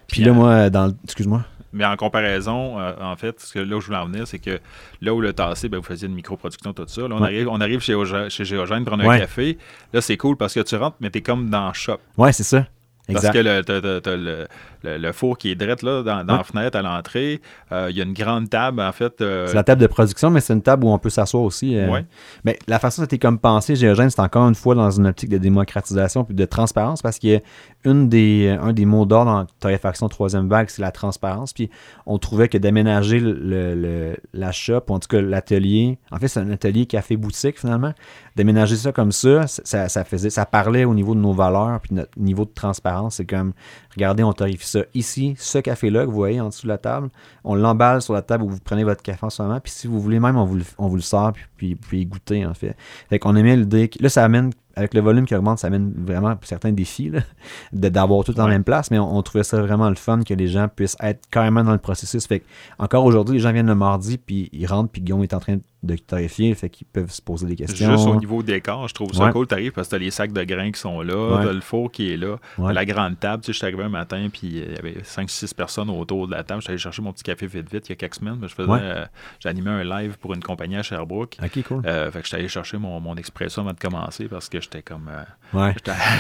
Puis Puis, là, euh, moi, dans Excuse-moi. Mais en comparaison, euh, en fait, ce que là où je voulais en venir, c'est que là où le tassé, ben, vous faisiez une microproduction, tout ça. Là, on, Ouais. arrive, on arrive chez, chez Géogène prendre un café. Là, c'est cool parce que tu rentres, mais t'es comme dans le shop. Ouais, c'est ça. Parce Exact. que le- t'as, t'as- t'as le, le- le four qui est direct là, dans, dans Ouais. la fenêtre à l'entrée. Euh, Il y a une grande table, en fait. euh, C'est la table de production, mais c'est une table où on peut s'asseoir aussi. euh. Ouais. Mais la façon dont c'était comme pensé, Géogène, c'est encore une fois dans une optique de démocratisation puis de transparence parce qu'il y a une des, un des mots d'ordre en torréfaction troisième vague, c'est la transparence. Puis on trouvait que d'aménager le, le- la shop, ou en tout cas l'atelier, en fait, c'est un atelier café-boutique finalement, d'aménager ça comme ça, ça, ça faisait, ça parlait au niveau de nos valeurs puis notre niveau de transparence. C'est comme, regardez, on torréfie ça ici, ce café-là que vous voyez en dessous de la table, on l'emballe sur la table où vous prenez votre café en ce moment, puis si vous voulez même, on vous le, on vous le sort, puis, puis, puis goûter en fait. Fait qu'on aimait l'idée, que- là ça amène, avec le volume qui augmente, ça amène vraiment certains défis d'avoir tout en Ouais. même place, mais on, on trouvait ça vraiment le fun que les gens puissent être carrément dans le processus. Fait que, encore aujourd'hui, les gens viennent le mardi, puis ils rentrent, puis Guillaume est en train de torréfier, fait qu'ils peuvent se poser des questions. Juste au niveau décor, je trouve ça Ouais. cool. Tu arrives parce que tu as les sacs de grains qui sont là, Ouais. t'as le four qui est là, Ouais. t'as la grande table. Tu sais, je suis arrivé un matin, puis euh, il y avait 5-6 personnes autour de la table. Je suis allé chercher mon petit café vite vite il y a quelques semaines. mais Je faisais, euh, J'animais un live pour une compagnie à Sherbrooke. Ok, cool. Euh, fait que j'étais allé chercher mon, mon expresso avant de commencer parce que j'étais comme. euh, Ouais.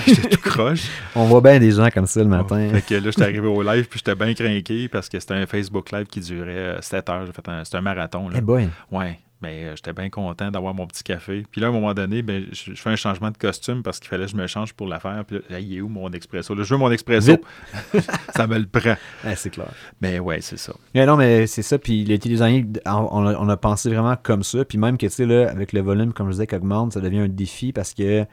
j'étais tout croche. On voit bien des gens comme ça le matin. Fait que là, j'étais arrivé au live, puis j'étais bien craqué parce que c'était un Facebook live qui durait 7 heures. J'ai fait un- C'était un marathon. Là. Eh boy. Ouais, mais euh, j'étais bien content d'avoir mon petit café. Puis là, à un moment donné, ben, je, je fais un changement de costume parce qu'il fallait que je me change pour l'affaire. Puis là, il est où mon expresso? Là, je veux mon expresso. Ça me le prend. C'est clair. Mais ouais, c'est ça. Mais non, mais c'est ça. Puis on on a, on a pensé vraiment comme ça. Puis même que, tu sais, là, avec le volume, comme je disais, qui augmente, ça devient un défi parce que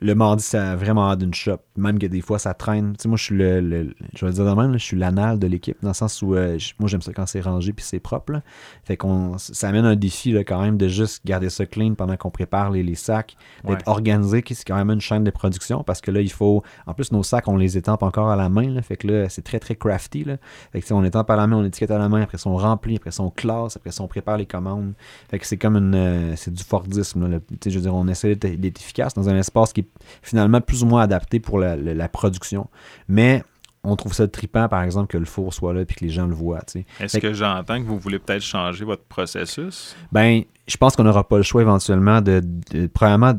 le mardi, ça a vraiment d'une shop. Même que des fois, ça traîne. Tu sais, moi, je suis le, le- je vais le dire de même, là, je suis l'anal de l'équipe, dans le sens où euh, je- moi, j'aime ça quand c'est rangé puis c'est propre. là. Fait qu'on, ça amène un défi là, quand même de juste garder ça clean pendant qu'on prépare les, les sacs, d'être Ouais. organisé, qui c'est quand même une chaîne de production parce que là, il faut. En plus, nos sacs, on les étampe encore à la main. Là, fait que là, c'est très, très crafty. Là. Fait que, on étampe à la main, on étiquette à la main, après, on remplit, après, on classe, après, on prépare les commandes. Fait que c'est comme une. euh, c'est du Fordisme. Là, tu sais, je veux dire, on essaie d'être, d'être efficace dans un espace qui est finalement plus ou moins adapté pour la, la- la production. Mais on trouve ça trippant, par exemple, que le four soit là et que les gens le voient. Est-ce que j'entends que vous voulez peut-être changer votre processus? Ben, je pense qu'on n'aura pas le choix éventuellement de, de- premièrement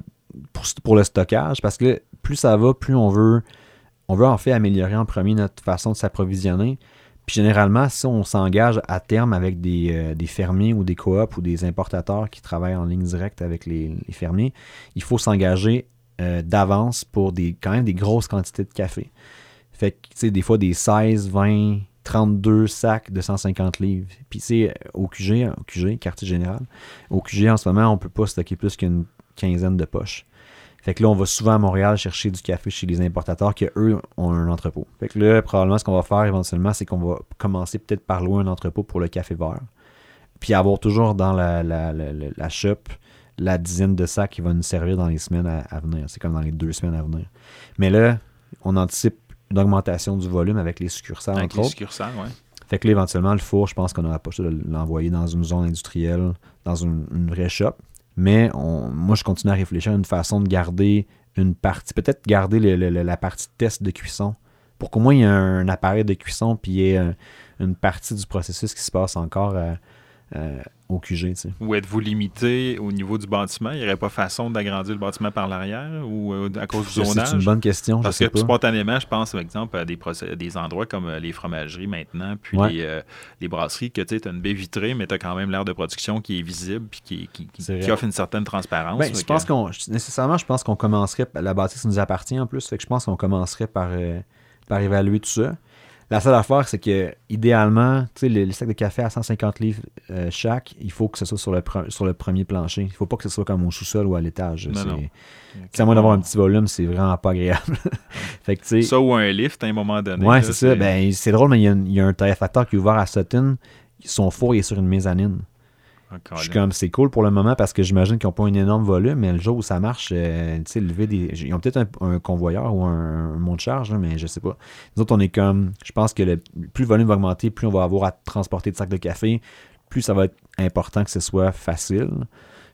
pour, pour le stockage, parce que plus ça va, plus on veut, on veut en fait améliorer en premier notre façon de s'approvisionner. Puis généralement, si on s'engage à terme avec des, euh, des fermiers ou des coops ou des importateurs qui travaillent en ligne directe avec les, les fermiers, il faut s'engager euh, d'avance pour des, quand même des grosses quantités de café. Fait que, tu sais, des fois des 16, 20, 32 sacs de 150 livres. Puis, tu sais, au QG, au QG, quartier général, au QG, en ce moment, on peut pas stocker plus qu'une quinzaine de poches. Fait que là, on va souvent à Montréal chercher du café chez les importateurs qui, eux, ont un entrepôt. Fait que là, probablement, ce qu'on va faire éventuellement, c'est qu'on va commencer peut-être par louer un entrepôt pour le café vert. Puis avoir toujours dans la, la, la, la- la shop la dizaine de sacs qui va nous servir dans les semaines à, à venir. C'est comme dans les deux semaines à venir. Mais là, on anticipe une augmentation du volume avec les succursales, Avec entre les autres. succursales, ouais. Fait que là, éventuellement, le four, je pense qu'on n'aura pas de l'envoyer dans une zone industrielle, dans une, une vraie shop. Mais on- moi, je continue à réfléchir à une façon de garder une partie, peut-être garder le- le- le- la partie test de cuisson. Pour qu'au moins il y ait un appareil de cuisson, puis il y ait un- une partie du processus qui se passe encore euh, euh, au QG. Ou êtes-vous limité au niveau du bâtiment? Il n'y aurait pas façon d'agrandir le bâtiment par l'arrière ou euh, à cause du C'est zonage? une bonne question, je Parce sais que pas. spontanément, je pense, par exemple, à des, endroits comme euh, les fromageries maintenant, puis Ouais. les, euh, les brasseries, que tu as une baie vitrée, mais tu as quand même l'air de production qui est visible puis qui, qui- qui- C'est qui vrai. offre une certaine transparence. Ben, je pense qu'on nécessairement, je pense qu'on commencerait. La bâtisse nous appartient en plus, fait que je pense qu'on commencerait par, euh, par évaluer tout ça. La seule affaire, c'est que idéalement, tu sais, les, les sacs de café à 150 livres euh, chaque, il faut que ce soit sur le, pre- sur le premier plancher. Il faut pas que ce soit comme au sous-sol ou à l'étage. Non, C'est- à moins d'avoir un petit volume, c'est vraiment pas agréable. fait que. Ça ou un lift à un moment donné. Là, c'est ça. Ben, c'est drôle, mais il y, y a un torréfacteur qui est ouvert à Sutton. Son four est sur une mezzanine. Je suis comme, c'est cool pour le moment parce que j'imagine qu'ils n'ont pas un énorme volume, mais le jour où ça marche, euh, tu sais, lever des. Ils ont peut-être un, convoyeur ou un, un de charge, mais je sais pas. Nous autres, on est comme. Je pense que le, plus le volume va augmenter, plus on va avoir à transporter de sacs de café, plus ça va être important que ce soit facile.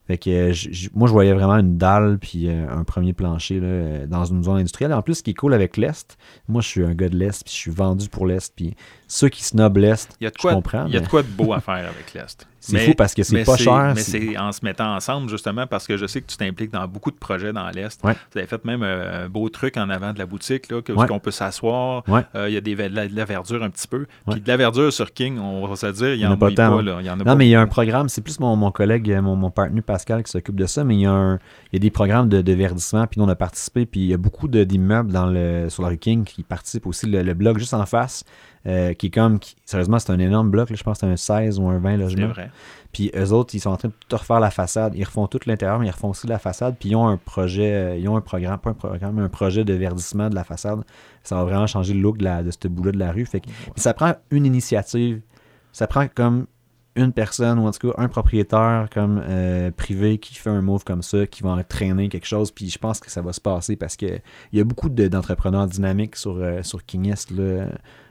Fait que euh, moi, je voyais vraiment une dalle puis euh, un premier plancher là, dans une zone industrielle. En plus, ce qui est cool avec l'Est, moi, je suis un gars de l'Est puis je suis vendu pour l'Est. Puis ceux qui snobent l'Est, je comprends. Il y a de quoi de beau à faire avec l'Est. C'est fou parce que c'est pas cher. Mais c'est en se mettant ensemble, justement, parce que je sais que tu t'impliques dans beaucoup de projets dans l'Est. Vous avez fait même euh, un beau truc en avant de la boutique, là, que, qu'on peut s'asseoir. Euh, il y a des, de, la, verdure un petit peu. Puis de la verdure sur King, on va se dire, il n'y en, a pas, tant, là. Y en a non, mais il y a un programme, c'est plus mon, mon collègue, mon, mon partenaire Pascal qui s'occupe de ça, mais il y a, un, y a des programmes de, de verdissement, puis nous, on a participé, puis il y a beaucoup d'immeubles dans le, sur la rue King qui participent aussi. Le, le blog juste en face, euh, qui est comme, sérieusement, c'est un énorme bloc, je pense que c'est un 16 ou un 20 logements. Vrai. Puis eux autres, ils sont en train de tout refaire la façade. Ils refont tout l'intérieur, mais ils refont aussi la façade. Puis ils ont un projet, euh, ils ont un programme, pas un programme, mais un projet de verdissement de la façade. Ça va vraiment changer le look de, la, de ce bout-là de la rue. Fait que, ça prend une initiative. Ça prend comme une personne, ou en tout cas un propriétaire comme euh, privé qui fait un move comme ça, qui va entraîner quelque chose. Puis je pense que ça va se passer parce qu'il y a beaucoup d'entrepreneurs dynamiques sur, sur King Là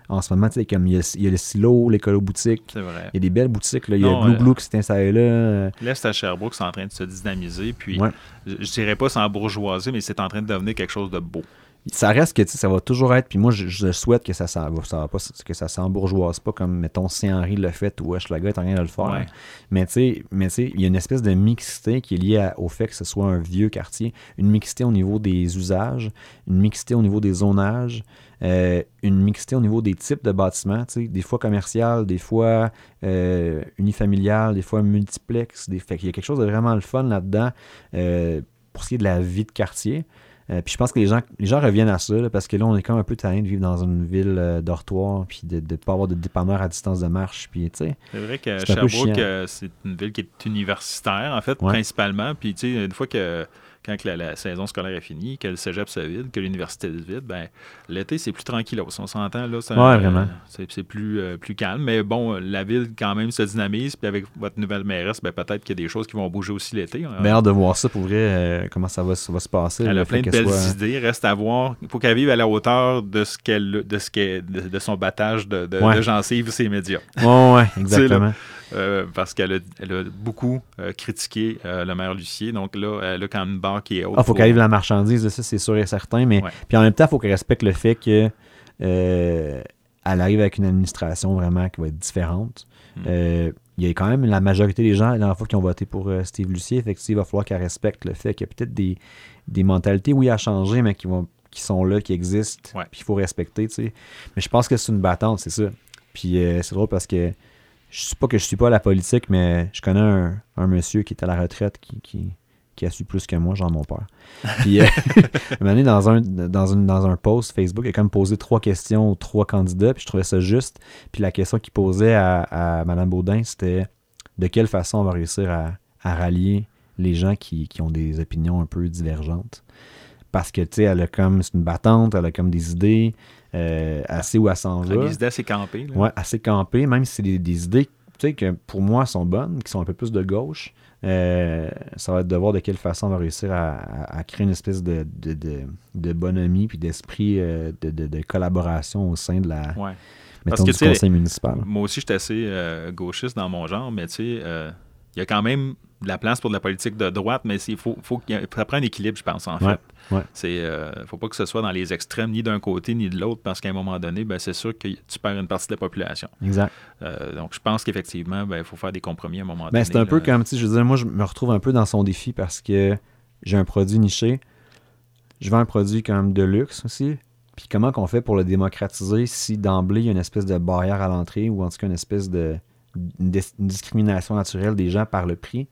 en ce moment, tu sais, comme il y, a, il y a le silo, l'écolo boutique. C'est vrai. Il y a des belles boutiques. Là. Il y a Blue Blue qui s'est installé là. L'Est à Sherbrooke, c'est en train de se dynamiser. Puis, je, ne dirais pas sans bourgeoisie, mais c'est en train de devenir quelque chose de beau. Ça reste que ça va toujours être, puis moi je, souhaite que ça ça va, pas que ça s'embourgeoise pas comme mettons Saint-Henri le fait ou Hochelaga est en train de le faire. Mais tu sais, mais il y a une espèce de mixité qui est liée au fait que ce soit un vieux quartier, une mixité au niveau des usages, une mixité au niveau des zonages, euh, une mixité au niveau des types de bâtiments, des fois commercial, des fois euh, unifamilial, des fois multiplex. Des... Fait qu'il y a quelque chose de vraiment le fun là-dedans euh, pour ce qui est de la vie de quartier. Puis je pense que les gens, les gens reviennent à ça, parce que là, on est quand même un peu tanné de vivre dans une ville dortoir, puis de ne pas avoir de dépanneur à distance de marche. Puis, c'est vrai que Sherbrooke, c'est une ville qui est universitaire, en fait, principalement. Puis, tu sais, une fois que quand la, saison scolaire est finie, que le cégep se vide, que l'université se vide, ben, l'été, c'est plus tranquille. On s'entend, là. vraiment. c'est plus, euh, plus calme. Mais bon, la ville, quand même, se dynamise. Puis avec votre nouvelle mairesse, ben, peut-être qu'il y a des choses qui vont bouger aussi l'été. Hein. Hâte de voir ça pour vrai, euh, comment ça va, va, se passer. Elle a plein de belles idées. Reste à voir. Il faut qu'elle vive à la hauteur de ce qu'elle de ce de, de, son battage de, de, ouais. de ses médias. Oui, ouais, exactement. Euh, parce qu'elle a, beaucoup euh, critiqué euh, le maire Lucier. Donc là, elle a quand même une barre qui est haute. Il ah, faut qu'elle arrive la marchandise, ça, c'est sûr et certain. Mais puis en même temps, il faut qu'elle respecte le fait que elle arrive avec une administration vraiment qui va être différente. Hmm. il y a quand même la majorité des gens, la dernière fois, qui ont voté pour Steve Lucier. Fait il va falloir qu'elle respecte le fait qu'il y a peut-être des, des mentalités, oui, à changer, mais qui vont qui sont là, qui existent, puis il faut respecter, tu sais. Mais je pense que c'est une battante, c'est ça. Puis c'est drôle parce que je sais pas que je suis pas à la politique, mais je connais un, monsieur qui est à la retraite qui, qui, a su plus que moi, genre mon père. Puis, euh, un dans un, dans, dans un post Facebook, il a même posé trois questions aux trois candidats, puis je trouvais ça juste. Puis la question qu'il posait à, à Mme Baudin, c'était de quelle façon on va réussir à, rallier les gens qui, ont des opinions un peu divergentes? Parce que, tu sais, elle a comme, c'est une battante, elle a comme des idées, euh, assez où elle s'en va. Des idées assez campées. Oui, assez campées, même si c'est des, idées tu sais, que pour moi sont bonnes, qui sont un peu plus de gauche. Euh, ça va être de voir de quelle façon on va réussir à, créer une espèce de, de, bonhomie puis d'esprit euh, de, collaboration au sein de la ouais. Parce que, du conseil municipal. Moi aussi, je suis assez gauchiste dans mon genre, mais tu sais, il y a quand même de la place pour de la politique de droite, mais il faut, faut qu'il ça prend un équilibre, je pense, en fait. Ouais. C'est, euh, faut pas que ce soit dans les extrêmes, ni d'un côté, ni de l'autre, parce qu'à un moment donné, ben, c'est sûr que tu perds une partie de la population. Exact. Euh, donc, je pense qu'effectivement, ben, il faut faire des compromis à un moment ben, donné. C'est un peu comme, tu je veux dire, moi, je me retrouve un peu dans son défi parce que j'ai un produit niché. Je vends un produit quand même de luxe aussi. Puis comment qu'on fait pour le démocratiser si d'emblée, il y a une espèce de barrière à l'entrée ou en tout cas une espèce de une discrimination naturelle des gens par le prix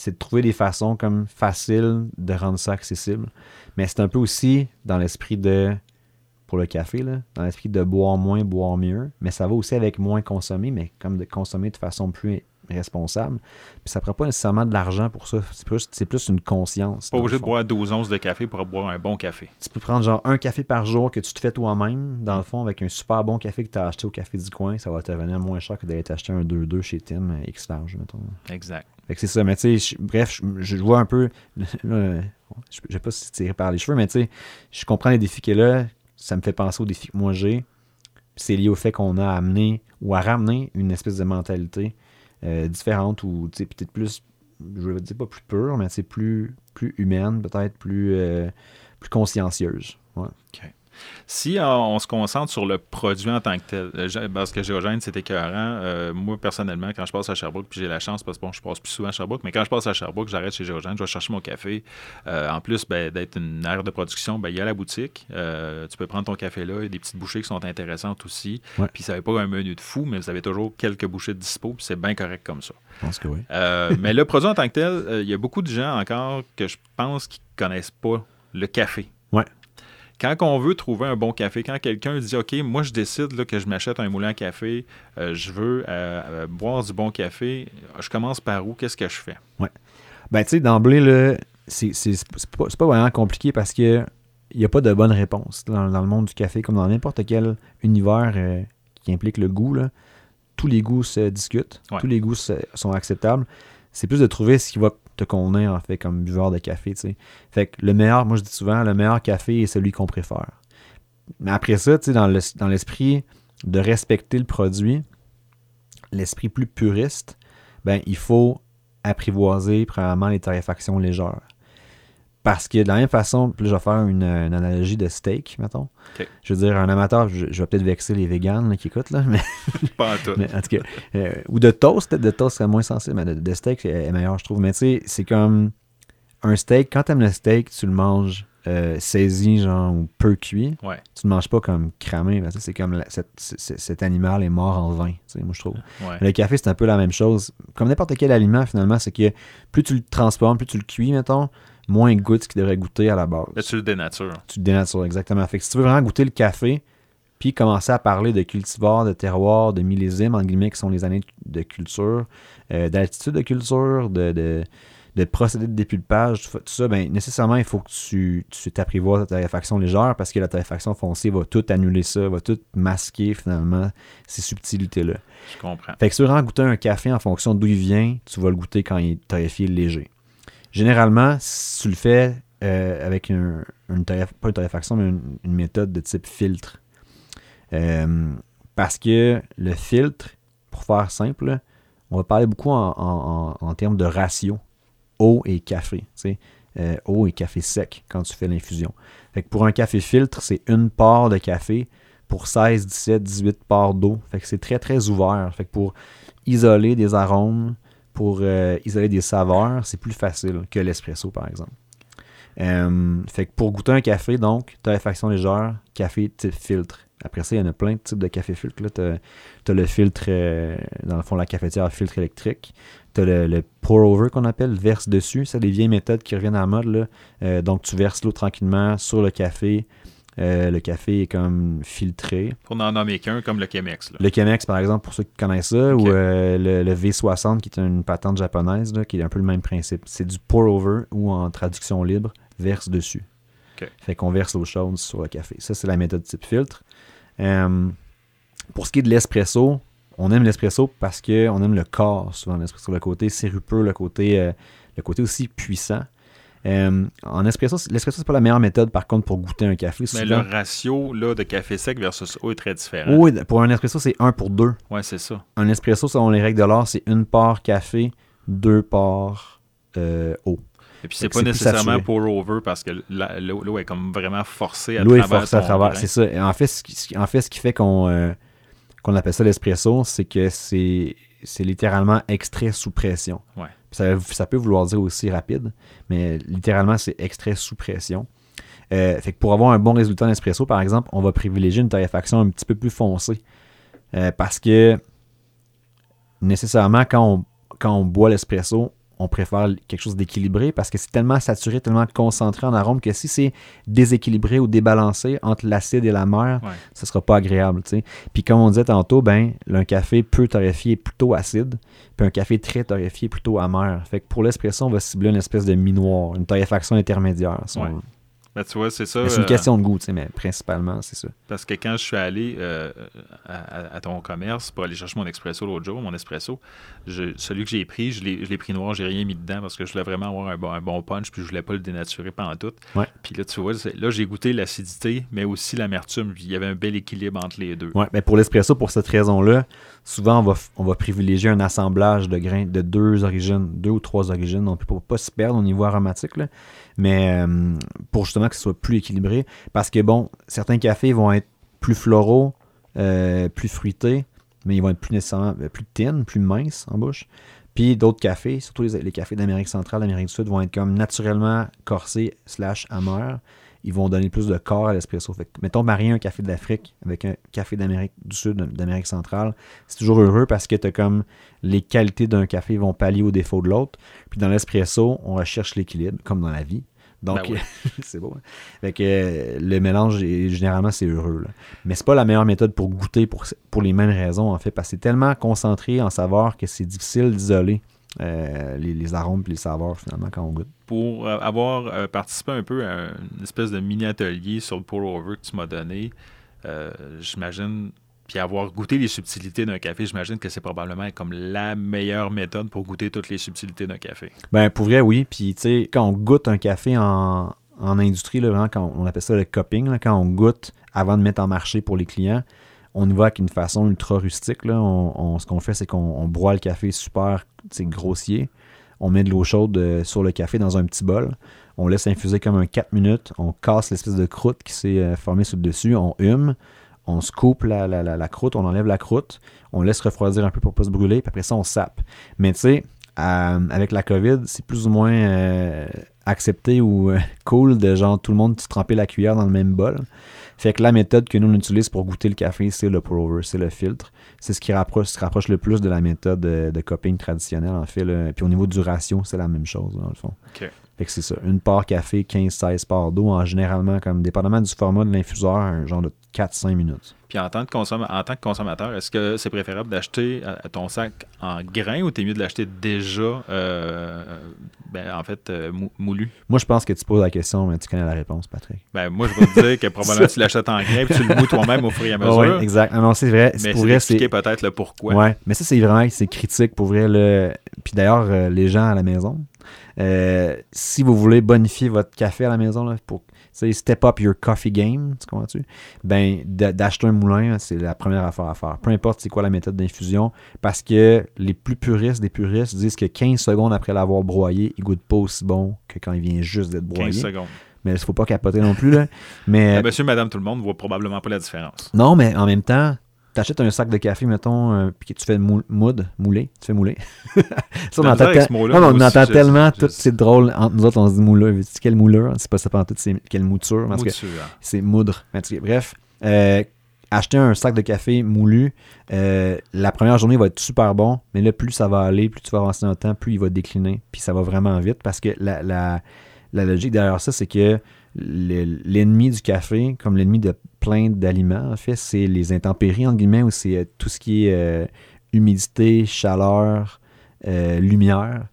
c'est de trouver des façons comme faciles de rendre ça accessible. Mais c'est un peu aussi dans l'esprit de, pour le café, là, dans l'esprit de boire moins, boire mieux. Mais ça va aussi avec moins consommer, mais comme de consommer de façon plus responsable. Puis ça prend pas nécessairement de l'argent pour ça. C'est plus, c'est plus une conscience. Pas obligé de boire 12 onces de café pour boire un bon café. Tu peux prendre genre un café par jour que tu te fais toi-même, dans le fond, avec un super bon café que tu as acheté au café du coin. Ça va te revenir moins cher que d'aller t'acheter un 2-2 chez Tim, X large, mettons. Exact. Fait que c'est ça. Mais tu sais, bref, je, je vois un peu. je ne sais pas si c'est tiré par les cheveux, mais tu sais, je comprends les défis qu'il y a là. Ça me fait penser aux défis que moi j'ai. C'est lié au fait qu'on a amené ou à ramener une espèce de mentalité euh, différente ou peut-être plus, je veux dire pas plus pure, mais c'est plus, plus humaine, peut-être plus, euh, plus consciencieuse. Ouais. Si euh, on se concentre sur le produit en tant que tel, euh, parce que Géogène, c'est écœurant. Euh, moi, personnellement, quand je passe à Sherbrooke, puis j'ai la chance, parce que bon, je passe plus souvent à Sherbrooke, mais quand je passe à Sherbrooke, j'arrête chez Géogène, je vais chercher mon café. Euh, en plus ben, d'être une aire de production, ben, il y a la boutique. Euh, tu peux prendre ton café là. Il y a des petites bouchées qui sont intéressantes aussi. Ouais. Puis ça n'avait pas un menu de fou, mais vous avez toujours quelques bouchées de dispo, puis c'est bien correct comme ça. Je pense que oui. Mais le produit en tant que tel, il y a beaucoup de gens encore que je pense qui connaissent pas le café. Ouais. Quand on veut trouver un bon café, quand quelqu'un dit OK, moi je décide là, que je m'achète un moulin à café, euh, je veux euh, euh, boire du bon café, je commence par où? Qu'est-ce que je fais? Ben, tu sais, d'emblée, là, c'est c'est- c'est pas, c'est pas vraiment compliqué parce que il n'y a pas de bonne réponse dans, dans le monde du café, comme dans n'importe quel univers euh, qui implique le goût. Là, tous les goûts se discutent, Ouais. tous les goûts se- sont acceptables. C'est plus de trouver ce qui va te convenir, en fait, comme buveur de café. Fait que le meilleur, moi je dis souvent, le meilleur café est celui qu'on préfère. Mais après ça, dans l'esprit de respecter le produit, l'esprit plus puriste, ben, il faut apprivoiser premièrement les torréfactions légères. Parce que de la même façon, là, je vais faire une, une analogie de steak, mettons. Je veux dire, un amateur, je, je vais peut-être vexer les véganes là, qui écoutent, là, mais, Pas en tout. mais en tout cas, euh, ou de toast, peut-être de toast serait moins sensible, mais de, de steak est est meilleur, je trouve. Mais tu sais, c'est comme un steak, quand tu aimes le steak, tu le manges euh, saisi, genre, ou peu cuit. Ouais. Tu ne manges pas comme cramé, que c'est comme la- cette- c- cet animal est mort en vin, tu sais, moi je trouve. Ouais. Le café, c'est un peu la même chose. Comme n'importe quel aliment, finalement, c'est que plus tu le transformes, plus tu le cuis, mettons, moins goûte ce qu'il devrait goûter à la base. Là, tu le dénatures. Tu le dénatures, exactement. Fait que si tu veux vraiment goûter le café, puis commencer à parler de cultivar, de terroir, de millésime, en guillemets, qui sont les années de culture, euh, d'altitude de culture, de, de, de procédé de dépulpage, tout, ça, ben, nécessairement, il faut que tu, tu t'apprivoises ta torréfaction légère parce que la torréfaction foncée va tout annuler ça, va tout masquer finalement ces subtilités-là. Je comprends. Fait que si tu veux vraiment goûter un café en fonction d'où il vient, tu vas le goûter quand il est torréfié léger. Généralement, tu le fais euh, avec un- une, pas une mais une, méthode de type filtre. Euh, parce que le filtre, pour faire simple, on va parler beaucoup en, termes de ratio eau et café. Euh, eau et café sec quand tu fais l'infusion. Pour un café filtre, c'est une part de café pour 16, 17, 18 parts d'eau. Fait que c'est très, très ouvert. Fait que pour isoler des arômes, pour euh, isoler des saveurs, c'est plus facile que l'espresso, par exemple. Euh, fait que pour goûter un café, donc, torréfaction légère, café type filtre. Après ça, il y en a plein de types de café filtre. Tu as le filtre, euh, dans le fond, la cafetière filtre électrique. Tu as le, pour-over qu'on appelle, verse dessus. C'est des vieilles méthodes qui reviennent à mode. Donc, tu verses l'eau tranquillement sur le café. Euh, le café est comme filtré. Pour n'en nommer qu'un, comme le Chemex. Là. Le Chemex, par exemple, pour ceux qui connaissent ça, ou euh, le, le V60, qui est une patente japonaise, là, qui est un peu le même principe. C'est du pour-over, ou en traduction libre, verse dessus. Fait qu'on verse l'eau chaude sur le café. Ça, c'est la méthode type filtre. Euh, pour ce qui est de l'espresso, on aime l'espresso parce qu'on aime le corps, souvent, l'espresso, le côté sirupeux, le côté, le côté aussi puissant. Euh, en espresso, l'espresso, c'est pas la meilleure méthode, par contre, pour goûter un café. Mais Souvent- le ratio là, de café sec versus eau est très différent. Oui, pour un espresso, c'est 1 pour 2. Ouais, c'est ça. Un espresso, selon les règles de l'art, c'est une part café, deux parts euh, eau. Et puis, c'est pas nécessairement pour over parce que l'eau est comme vraiment forcée à L'eau est travers forcée à travers, c'est ça. Et en fait, ce qui, en fait, ce qui fait qu'on euh, qu'on appelle ça l'espresso, c'est que c'est c'est littéralement extrait sous pression. Ouais. Ça, peut vouloir dire aussi rapide, mais littéralement, c'est extrait sous pression. Euh, fait que pour avoir un bon résultat en espresso, par exemple, on va privilégier une torréfaction un petit peu plus foncée. Euh, parce que nécessairement, quand on boit l'espresso, on préfère quelque chose d'équilibré parce que c'est tellement saturé, tellement concentré en arôme que si c'est déséquilibré ou débalancé entre l'acide et la mer, Ouais. ce sera pas agréable. Puis comme on disait tantôt, ben, un café peu torréfié est plutôt acide, puis un café très torréfié est plutôt amer. Fait que pour l'espresso, on va cibler une espèce de mi-noir, une torréfaction intermédiaire. si on Ouais. Ben, tu vois, c'est ça. Mais C'est une euh, question de goût, tu sais, mais principalement, c'est ça. Parce que quand je suis allé euh, à, ton commerce pour aller chercher mon espresso l'autre jour, mon espresso, je- celui que j'ai pris, je l'ai pris noir, j'ai rien mis dedans parce que je voulais vraiment avoir un bon, un bon punch, puis je voulais pas le dénaturer pendant tout. Ouais. Puis là, tu vois, là, j'ai goûté l'acidité, mais aussi l'amertume, il y avait un bel équilibre entre les deux. Ouais, ben pour l'espresso, pour cette raison-là, souvent on va, f- on va privilégier un assemblage de grains de deux origines, deux ou trois origines, donc pour pas se perdre au niveau aromatique, là, mais euh, pour justement que ce soit plus équilibré. Parce que bon, certains cafés vont être plus floraux, euh, plus fruités, mais ils vont être plus nécessairement euh, plus thin, plus minces en bouche. Puis d'autres cafés, surtout les, cafés d'Amérique centrale, d'Amérique du Sud, vont être comme naturellement corsés slash amers. Ils vont donner plus de corps à l'espresso. Fait que, mettons, marier un café d'Afrique avec un café d'Amérique du Sud, d'Amérique centrale, c'est toujours heureux parce que tu comme les qualités d'un café vont pallier aux défauts de l'autre. Puis dans l'espresso, on recherche l'équilibre, comme dans la vie. Donc, Ben oui. c'est beau. hein. Fait que euh, le mélange, est- généralement, c'est heureux. là. Mais c'est pas la meilleure méthode pour goûter pour, pour les mêmes raisons, en fait, parce que c'est tellement concentré en saveur que c'est difficile d'isoler euh, les, les arômes et les saveurs, finalement, quand on goûte. Pour euh, avoir euh, participé un peu à une espèce de mini-atelier sur le pour-over que tu m'as donné, j'imagine, puis avoir goûté les subtilités d'un café, j'imagine que c'est probablement comme la meilleure méthode pour goûter toutes les subtilités d'un café. Ben, pour vrai, oui. Puis, tu sais, quand on goûte un café en, en industrie, là, vraiment, quand on, appelle ça le cupping, quand on goûte avant de mettre en marché pour les clients, on y va avec une façon ultra rustique. Là. On, ce qu'on fait, c'est qu'on on broie le café super grossier. On met de l'eau chaude euh, sur le café dans un petit bol. On laisse infuser comme un 4 minutes. On casse l'espèce de croûte qui s'est euh, formée sur le dessus. On hume. On scoop la, la, la, la croûte. On enlève la croûte. On laisse refroidir un peu pour pas se brûler. Puis après ça, on sape. Mais tu sais, euh, avec la COVID, c'est plus ou moins euh, accepté ou euh, cool de genre tout le monde se tremper la cuillère dans le même bol. Fait que la méthode que nous on utilise pour goûter le café, c'est le pour-over, c'est le filtre. C'est ce qui rapproche, se rapproche le plus de la méthode de, de cupping traditionnelle, en fait. là. Puis au niveau du ratio, c'est la même chose, dans le fond. Fait que c'est ça. Une part café, 15-16 parts d'eau, en généralement, comme dépendamment du format de l'infuseur, un genre de 4-5 minutes. Puis en tant que, consomm- en tant que consommateur, est-ce que c'est préférable d'acheter euh, ton sac en grains ou t'es mieux de l'acheter déjà, euh, euh, ben, en fait, euh, mou- moulu? Moi, je pense que tu poses la question, mais tu connais la réponse, Patrick. Ben, moi, je vais te dire que probablement tu l'achètes en grains puis tu le mous toi-même au fur et à mesure. Ouais, exact. Ah non, c'est vrai. mais pour d'expliquer peut-être le pourquoi. Ouais, mais ça, c'est vraiment c'est critique pour vrai. Le... Puis d'ailleurs, euh, les gens à la maison, si vous voulez bonifier votre café à la maison, là, pour step up your coffee game, tu comprends-tu? Ben, d'acheter un moulin, c'est la première affaire à faire. Peu importe c'est quoi la méthode d'infusion, parce que les plus puristes des puristes disent que 15 secondes après l'avoir broyé, il goûte pas aussi bon que quand il vient juste d'être 15 broyé. secondes. Mais il faut pas capoter non plus, là. Mais Monsieur, madame, tout le monde ne voit probablement pas la différence. non, mais en même temps, t'achètes un sac de café, mettons, euh, puis que tu fais mou- moud, mouler, tu fais mouler. ça, on misère entend, te- non, on tellement, tout c'est drôle, entre nous autres, on se dit mouleur, quelle mouleur? C'est pas ça pas en tout, c'est quelle mouture, parce que Mouture. c'est moudre. Bref, euh, acheter un sac de café moulu, euh, la première journée va être super bon, mais là, plus ça va aller, plus tu vas avancer dans le temps, plus il va décliner, puis ça va vraiment vite, parce que la, la, la logique derrière ça, c'est que le- l'ennemi du café, comme l'ennemi de plein d'aliments, en fait, c'est les intempéries, entre guillemets, ou c'est euh, tout ce qui est euh, humidité, chaleur, euh, lumière.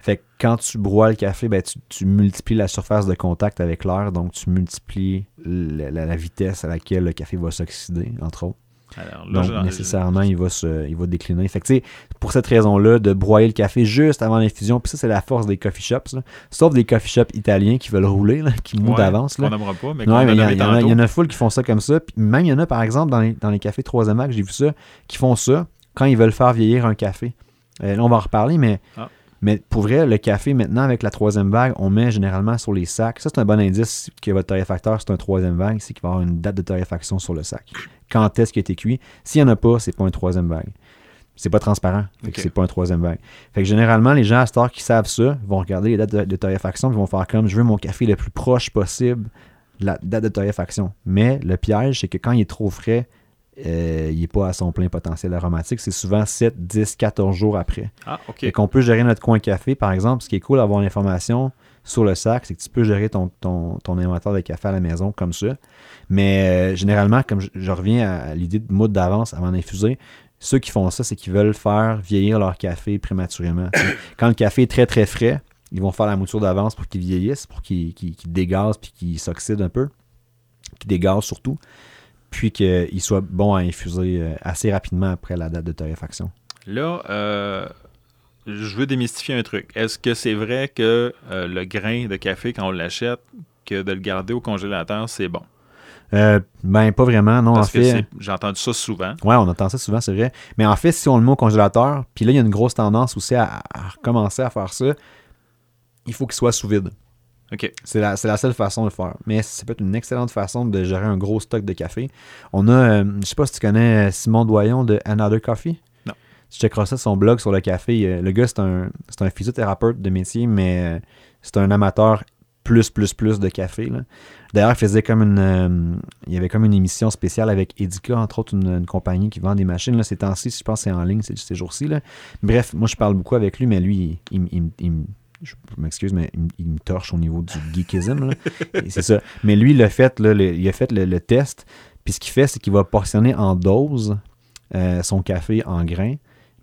Fait que quand tu broies le café, ben, tu, multiplies la surface de contact avec l'air, donc tu multiplies la vitesse à laquelle le café va s'oxyder, entre autres. Alors, là, Donc, je- nécessairement, il va, se, il va décliner. Fait que, tu sais, pour cette raison-là, de broyer le café juste avant l'infusion, puis ça, c'est la force des coffee shops, là. sauf des coffee shops italiens qui veulent rouler, là, qui mouent Ouais, d'avance. là. n'aimera pas, mais Ouais, il y, y en a- il y en a full qui font ça comme ça. Puis même, il y en a, par exemple, dans les, dans les cafés 3 vague, j'ai vu ça, qui font ça quand ils veulent faire vieillir un café. Euh, là, on va en reparler, mais, Ah. Mais pour vrai, le café, maintenant, avec la troisième vague, on met généralement sur les sacs. Ça, c'est un bon indice que votre torréfacteur, c'est un troisième vague, c'est qu'il va y avoir une date de torréfaction sur le sac. Quand est-ce qu'il a été cuit? S'il n'y en a pas, c'est pas un troisième vague. C'est pas transparent. Fait que Ok. c'est pas un troisième vague. Fait que généralement, les gens à cette heure qui savent ça vont regarder les dates de, de torréfaction, puis vont faire comme je veux mon café le plus proche possible de la date de torréfaction. Mais le piège, c'est que quand il est trop frais, euh, il n'est pas à son plein potentiel aromatique. C'est souvent 7, 10, 14 jours après. Ah, OK. Fait qu'on peut gérer notre coin café, par exemple. Ce qui est cool d'avoir l'information sur le sac, c'est que tu peux gérer ton, ton, ton inventaire de café à la maison comme ça. Mais euh, généralement, comme je, je reviens à, l'idée de moudre d'avance avant d'infuser, ceux qui font ça, c'est qu'ils veulent faire vieillir leur café prématurément. Quand le café est très très frais, ils vont faire la mouture d'avance pour qu'ils vieillissent, pour qu'ils- qu'ils dégazent puis qu'ils s'oxydent un peu, qu'ils dégazent surtout, puis qu'ils soient bons à infuser euh, assez rapidement après la date de torréfaction. Là, euh, je veux démystifier un truc. Est-ce que c'est vrai que euh, le grain de café, quand on l'achète, que de le garder au congélateur, c'est bon? Euh, ben, pas vraiment, non. Parce en fait, j'ai entendu ça souvent. Ouais, on entend ça souvent, c'est vrai. Mais en fait, si on le met au congélateur, puis là, il y a une grosse tendance aussi à, à recommencer à faire ça, il faut qu'il soit sous vide. OK. C'est la, c'est la seule façon de le faire. Mais ça peut être une excellente façon de gérer un gros stock de café. On a, euh, je sais pas si tu connais euh, Simon Doyon de Another Coffee. Non. Tu checkeras ça, son blog sur le café. Euh, Le gars, c'est un, c'est un physiothérapeute de métier, mais c'est un amateur plus, plus, plus de café. là. D'ailleurs, il faisait comme une. euh, il y avait comme une émission spéciale avec Edica, entre autres, une, une compagnie qui vend des machines. Là, ces temps-ci, je pense que c'est en ligne ces, ces jours-ci. là. Bref, moi, je parle beaucoup avec lui, mais lui, il, il- il- il- je m'excuse, mais il, il me torche au niveau du geekism. c'est ça. Mais lui, il a fait, là, le, il a fait le, le test. Puis ce qu'il fait, c'est qu'il va portionner en doses euh, son café en grains.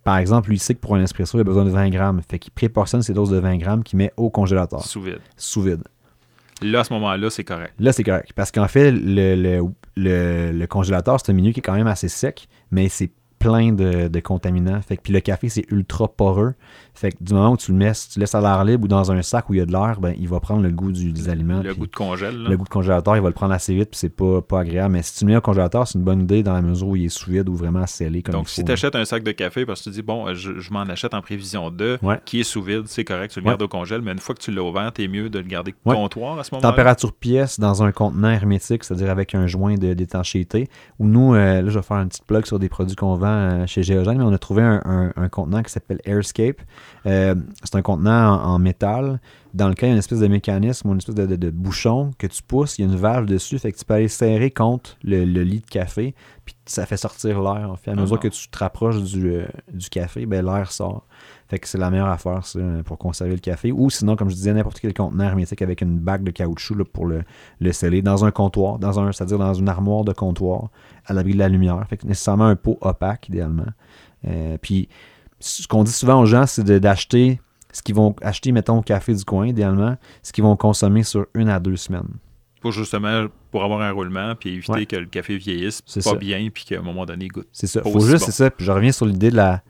Par exemple, lui, il sait que pour un espresso, il a besoin de 20 grammes. Fait qu'il préportionne ses doses de 20 grammes qu'il met au congélateur, Sous vide. sous vide. Là, à ce moment-là, c'est correct. Là, c'est correct. Parce qu'en fait, le, le, le- le congélateur, c'est un milieu qui est quand même assez sec, mais c'est plein de, de contaminants. Fait que, puis le café, c'est ultra poreux. Fait que du moment où tu le mets, si tu le laisses à l'air libre ou dans un sac où il y a de l'air, ben, il va prendre le goût du, des aliments. Le goût de congèle. là. le goût de congélateur, il va le prendre assez vite, puis c'est pas, pas agréable. Mais si tu le mets au congélateur, c'est une bonne idée dans la mesure où il est sous vide ou vraiment scellé comme Donc, il si tu achètes un sac de café parce que tu dis, bon, euh, je, je m'en achète en prévision de, Ouais. qui est sous vide, c'est correct, tu le Ouais. gardes au congèle, mais une fois que tu l'as ouvert, t'es mieux de le garder Ouais. comptoir à ce moment-là? Température pièce dans un contenant hermétique, c'est-à-dire avec un joint de- d'étanchéité. Ou nous, euh, là, je vais faire une petite plug sur des produits qu'on vend euh, chez Géogène, mais on a trouvé un, un- un contenant qui s'appelle Airscape. Euh, c'est un contenant en, en métal dans lequel il y a une espèce de mécanisme ou une espèce de, de- de bouchon que tu pousses. Il y a une valve dessus, fait que tu peux aller serrer contre le, le lit de café, puis ça fait sortir l'air. En fait, à mesure Ah. que tu te rapproches du, euh, du café, ben, l'air sort. Fait que c'est la meilleure affaire, ça, pour conserver le café. Ou sinon, comme je disais, n'importe quel contenant hermétique avec une bague de caoutchouc là, pour le, le sceller dans un comptoir, dans un, c'est-à-dire dans une armoire de comptoir, à l'abri de la lumière. Fait que nécessairement un pot opaque, idéalement. Euh, puis, ce qu'on dit souvent aux gens, c'est de- d'acheter ce qu'ils vont acheter, mettons, au café du coin, idéalement, ce qu'ils vont consommer sur une à deux semaines. Pour justement, pour avoir un roulement, puis éviter Ouais. que le café vieillisse C'est pas ça. bien, puis qu'à un moment donné, il goûte. C'est ça. Pas Faut juste, bon. c'est ça. Puis je reviens sur l'idée de la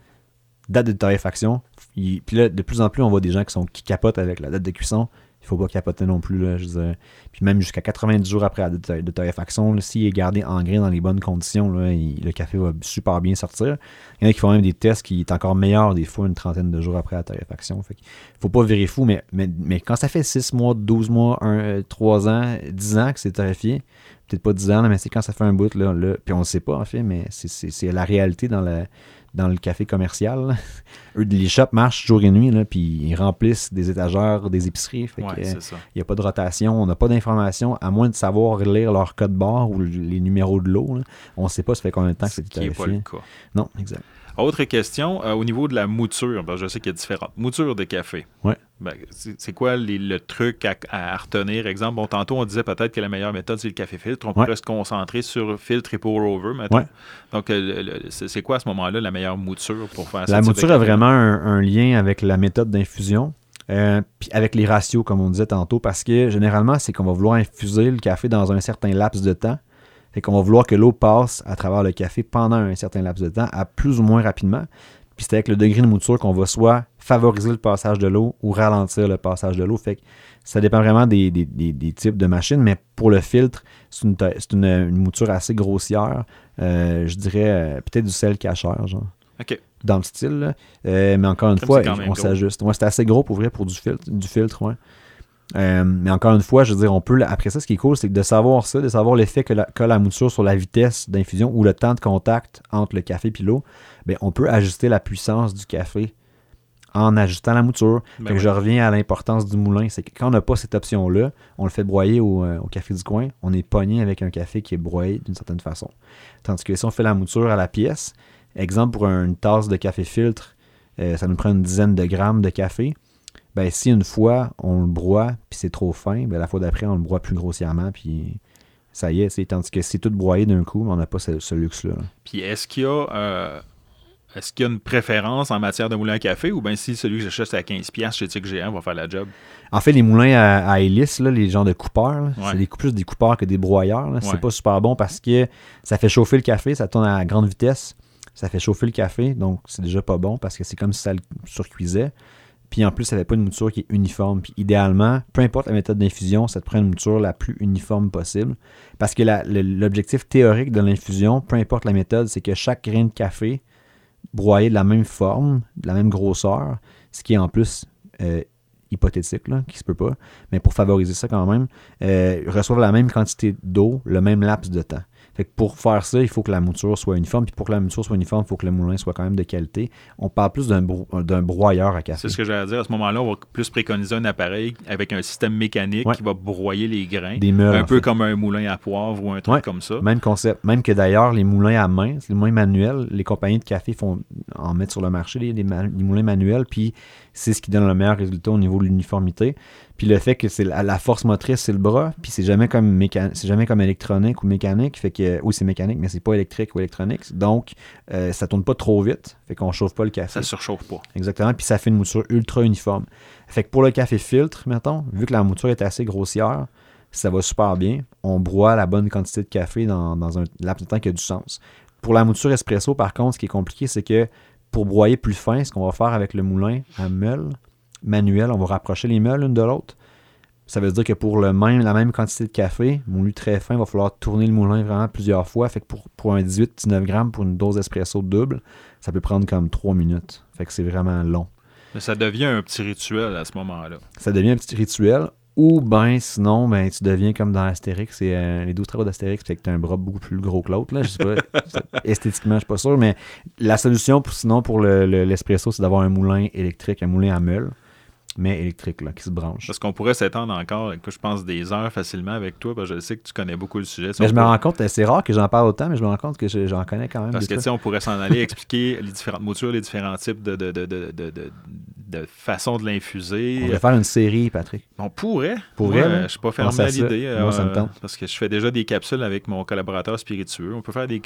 date de torréfaction. Puis là, de plus en plus, on voit des gens qui, sont, qui capotent avec la date de cuisson. Il faut pas capoter non plus. Là, je veux dire. Puis même jusqu'à 90 jours après la date de- de torréfaction, là, s'il est gardé en grain dans les bonnes conditions, le café va super bien sortir. Il y en a qui font même des tests qui est encore meilleur des fois une trentaine de jours après la torréfaction. Fait faut pas virer fou, mais, quand ça fait 6 mois, 12 mois, 1, 3 ans, 10 ans que c'est torréfié, peut-être pas 10 ans, là, mais c'est quand ça fait un bout, là, là puis on ne sait pas en fait, mais c'est- la réalité dans, la, dans le café commercial. là. Eux, les shops marchent jour et nuit, là, puis ils remplissent des étagères, des épiceries. Ouais, il n'y a pas de rotation, on n'a pas d'informations, à moins de savoir lire leur code barre ou les numéros de l'eau. On ne sait pas ça fait combien de temps que Ce c'est qui n'est pas torréfié. le cas. Non, exact. Autre question, euh, au niveau de la mouture, que je sais qu'il y a différentes moutures de café. Ouais. Ben, c'est quoi les- le truc à, à retenir? Exemple, bon, tantôt, on disait peut-être que la meilleure méthode, c'est le café filtre. On Ouais. pourrait se concentrer sur filtre et pour over, maintenant. Ouais. Donc, euh, c'est quoi à ce moment-là la meilleure mouture pour faire La type de mouture a vraiment un, un lien avec la méthode d'infusion, euh, puis avec les ratios, comme on disait tantôt, parce que généralement, c'est qu'on va vouloir infuser le café dans un certain laps de temps. Fait qu'on va vouloir que l'eau passe à travers le café pendant un certain laps de temps, à plus ou moins rapidement. Puis c'est avec le degré de mouture qu'on va soit favoriser le passage de l'eau ou ralentir le passage de l'eau. Fait que ça dépend vraiment des, des- des- des types de machines, mais pour le filtre, c'est une, mouture assez grossière. Euh, je dirais euh, peut-être du sel cacheur, genre OK. dans le style. là. Euh, mais encore une Comme fois, on s'ajuste. Ouais, c'est assez gros pour vrai pour du filtre, du filtre ouais. Euh, mais encore une fois, je veux dire, on peut. Après ça, ce qui est cool, c'est que de savoir ça, de savoir l'effet que la, que la mouture sur la vitesse d'infusion ou le temps de contact entre le café et l'eau, ben, on peut ajuster la puissance du café en ajustant la mouture. Ben Fait que oui. je reviens à l'importance du moulin. C'est que quand on n'a pas cette option-là, on le fait broyer au, euh, au café du coin, on est pogné avec un café qui est broyé d'une certaine façon. Tandis que si on fait la mouture à la pièce, exemple pour une tasse de café filtre, euh, ça nous prend une dizaine de grammes de café. Ben, si une fois on le broie puis c'est trop fin, ben, la fois d'après on le broie plus grossièrement puis ça y est. c'est- Tandis que si c'est tout broyé d'un coup, on n'a pas ce, ce luxe-là. là. Puis est-ce qu'il y a. euh, est-ce qu'il y a une préférence en matière de moulin à café ou bien si celui que j'achète à 15$ chez Tic Géant va faire la job? En fait, les moulins à, à hélice, là, les genres de coupeurs, c'est des, plus des coupeurs que des broyeurs. C'est pas super bon parce que ça fait chauffer le café, ça tourne à grande vitesse, ça fait chauffer le café, donc c'est déjà pas bon parce que c'est comme si ça le surcuisait. Puis en plus, ça n'avait pas une mouture qui est uniforme. Puis idéalement, peu importe la méthode d'infusion, ça te prend une mouture la plus uniforme possible. Parce que l'objectif théorique de l'infusion, peu importe la méthode, c'est que chaque grain de café broyé de la même forme, de la même grosseur, ce qui est en plus euh, hypothétique, là, qui se peut pas, mais pour favoriser ça quand même, euh, reçoivent la même quantité d'eau, le même laps de temps. Fait que pour faire ça, il faut que la mouture soit uniforme. Puis pour que la mouture soit uniforme, il faut que le moulin soit quand même de qualité. On parle plus d'un, broyeur à café. C'est ce que j'allais dire. À ce moment-là, on va plus préconiser un appareil avec un système mécanique qui va broyer les grains. Des un peu comme un moulin à poivre ou un truc comme ça. Même concept. Même que d'ailleurs, les moulins à main, les moulins manuels, les compagnies de café font en mettre sur le marché les moulins manuels. Puis c'est ce qui donne le meilleur résultat au niveau de l'uniformité. Puis le fait que c'est la, force motrice, c'est le bras, puis c'est jamais comme c'est jamais comme électronique ou mécanique, fait que oui, c'est mécanique, mais c'est pas électrique ou électronique. Donc euh, ça tourne pas trop vite, fait qu'on chauffe pas le café. Ça surchauffe pas. Exactement, puis ça fait une mouture ultra uniforme. Fait que pour le café filtre, mettons, vu que la mouture est assez grossière, ça va super bien. On broie la bonne quantité de café dans, un laps de temps qui a du sens. Pour la mouture espresso, par contre, ce qui est compliqué, c'est que pour broyer plus fin, ce qu'on va faire avec le moulin à meule, manuel, on va rapprocher les meules l'une de l'autre. Ça veut dire que pour le même, la même quantité de café, moulu très fin, il va falloir tourner le moulin vraiment plusieurs fois. Fait que pour, pour un 18-19 grammes, pour une dose espresso double, ça peut prendre comme 3 minutes. Fait que c'est vraiment long. Mais ça devient un petit rituel à ce moment-là. Ça devient un petit rituel. Ou ben sinon, ben tu deviens comme dans Astérix, c'est euh, les 12 travaux d'Astérix, c'est que tu as un bras beaucoup plus gros que l'autre. Là. Je sais pas, esthétiquement, je suis pas sûr, mais la solution pour, sinon pour l'espresso, c'est d'avoir un moulin électrique, un moulin à meule mais électrique, là, qui se branche. Parce qu'on pourrait s'étendre encore, je pense, des heures facilement avec toi, parce que je sais que tu connais beaucoup le sujet. mais je me rends compte, c'est rare que j'en parle autant, mais je me rends compte que j'en connais quand même. Parce que, tu sais, on pourrait s'en aller expliquer les différentes moutures, les différents types de, de, de, de, de façon de l'infuser. On pourrait faire une série, Patrick. On pourrait. Pourrait. Moi, je suis pas fermé à l'idée. Moi, ça me tente. Parce que je fais déjà des capsules avec mon collaborateur spiritueux. On peut faire des,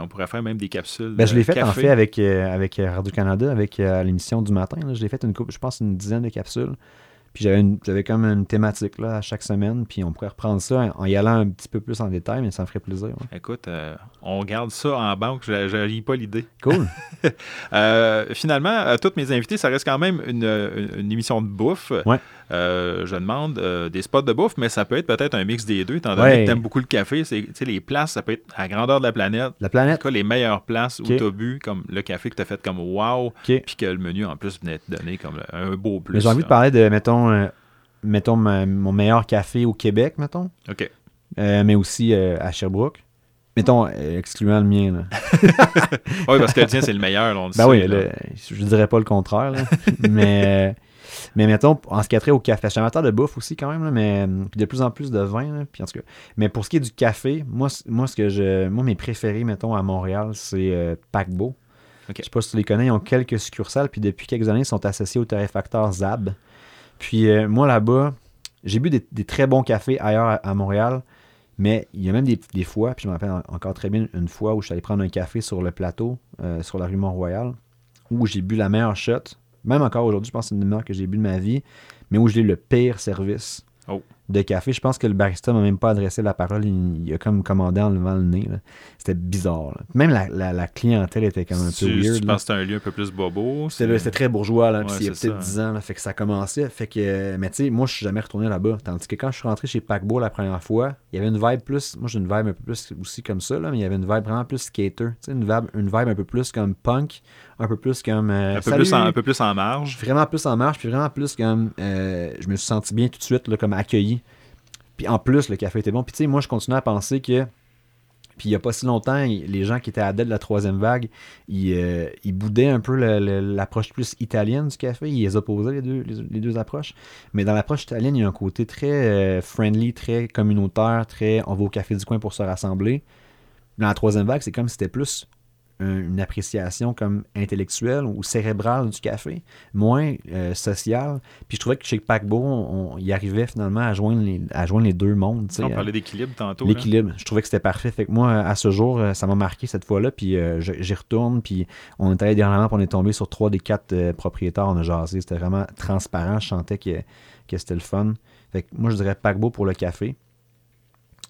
on pourrait faire même des capsules. Ben, je l'ai fait en fait avec, euh, avec Radio-Canada, avec euh, l'émission du matin. Je l'ai fait une coupe, je pense une dizaine de capsules. Puis j'avais comme une thématique là, à chaque semaine, puis on pourrait reprendre ça en y allant un petit peu plus en détail, mais ça me ferait plaisir. Écoute, euh, on garde ça en banque, je ne pas l'idée. Cool. euh, finalement, toutes mes invités, ça reste quand même une, une émission de bouffe. Ouais. Euh, je demande euh, des spots de bouffe, mais ça peut être peut-être un mix des deux, étant donné que tu aimes beaucoup le café. C'est, les places, ça peut être à grandeur de la planète. La planète. les meilleures places où tu as bu, comme le café que tu as fait comme wow, puis que le menu en plus venait te donner comme un beau plus. j'ai envie de parler de, mettons, euh, mettons mon meilleur café au Québec, mettons. OK. mais aussi à Sherbrooke. Mettons, excluant le mien. Là. oui, parce que le tien, c'est le meilleur. On ben oui, je ne dirais pas le contraire. mais mais mettons, en ce qui a trait au café, je suis amateur de bouffe aussi quand même, mais de plus en plus de vin. puis en tout cas. Mais pour ce qui est du café, moi, moi, ce que je, moi mes préférés, mettons, à Montréal, c'est euh, Paquebot. Okay. Je sais pas si tu les connais, ils ont quelques succursales, puis depuis quelques années, ils sont associés au torréfacteur Zab. Puis euh, moi, là-bas, j'ai bu des, très bons cafés ailleurs à, Montréal, mais il y a même des, fois, puis je me rappelle encore très bien une fois où je suis allé prendre un café sur le plateau, euh, sur la rue Mont-Royal, où j'ai bu la meilleure shot même encore aujourd'hui, je pense que c'est une des que j'ai bu de ma vie, mais où j'ai le pire service. Oh de café. Je pense que le barista m'a même pas adressé la parole. Il, a comme commandé en levant le nez. C'était bizarre. Même la, clientèle était comme un peu weird. Je pense que c'était un lieu un peu plus bobo. C'était très bourgeois. Là, il y a peut-être 10 ans. Là, fait que ça commençait. Fait que, mais tu sais, moi, je suis jamais retourné là-bas. Tandis que quand je suis rentré chez Packbo la première fois, il y avait une vibe plus. Moi, j'ai une vibe un peu plus aussi comme ça. Là, mais il y avait une vibe vraiment plus skater. Une vibe, une vibe un peu plus comme punk. Un peu plus comme. Euh, un, peu plus en, un peu plus en marge. Vraiment plus en marge. Puis vraiment plus comme. Euh, je me suis senti bien tout de suite là, comme accueilli puis en plus, le café était bon. Puis tu sais, moi, je continue à penser que. Puis il n'y a pas si longtemps, les gens qui étaient à de la troisième vague, ils, euh, boudaient un peu l'approche plus italienne du café. Ils les opposaient, les deux, les, deux approches. Mais dans l'approche italienne, il y a un côté très euh, friendly, très communautaire, très on va au café du coin pour se rassembler. Dans la troisième vague, c'est comme si c'était plus une appréciation comme intellectuelle ou cérébrale du café, moins euh, sociale. Puis je trouvais que chez Paquebot, on, il arrivait finalement à joindre les, à joindre les deux mondes. On parlait d'équilibre tantôt. L'équilibre. Je trouvais que c'était parfait. Fait que moi, à ce jour, euh, ça m'a marqué cette fois-là. Puis j'y retourne. Puis on est allé dernièrement, puis on est tombé sur trois des quatre propriétaires. On a jasé. C'était vraiment transparent. Je sentais que, que c'était le fun. Fait que moi, je dirais Paquebot pour le café.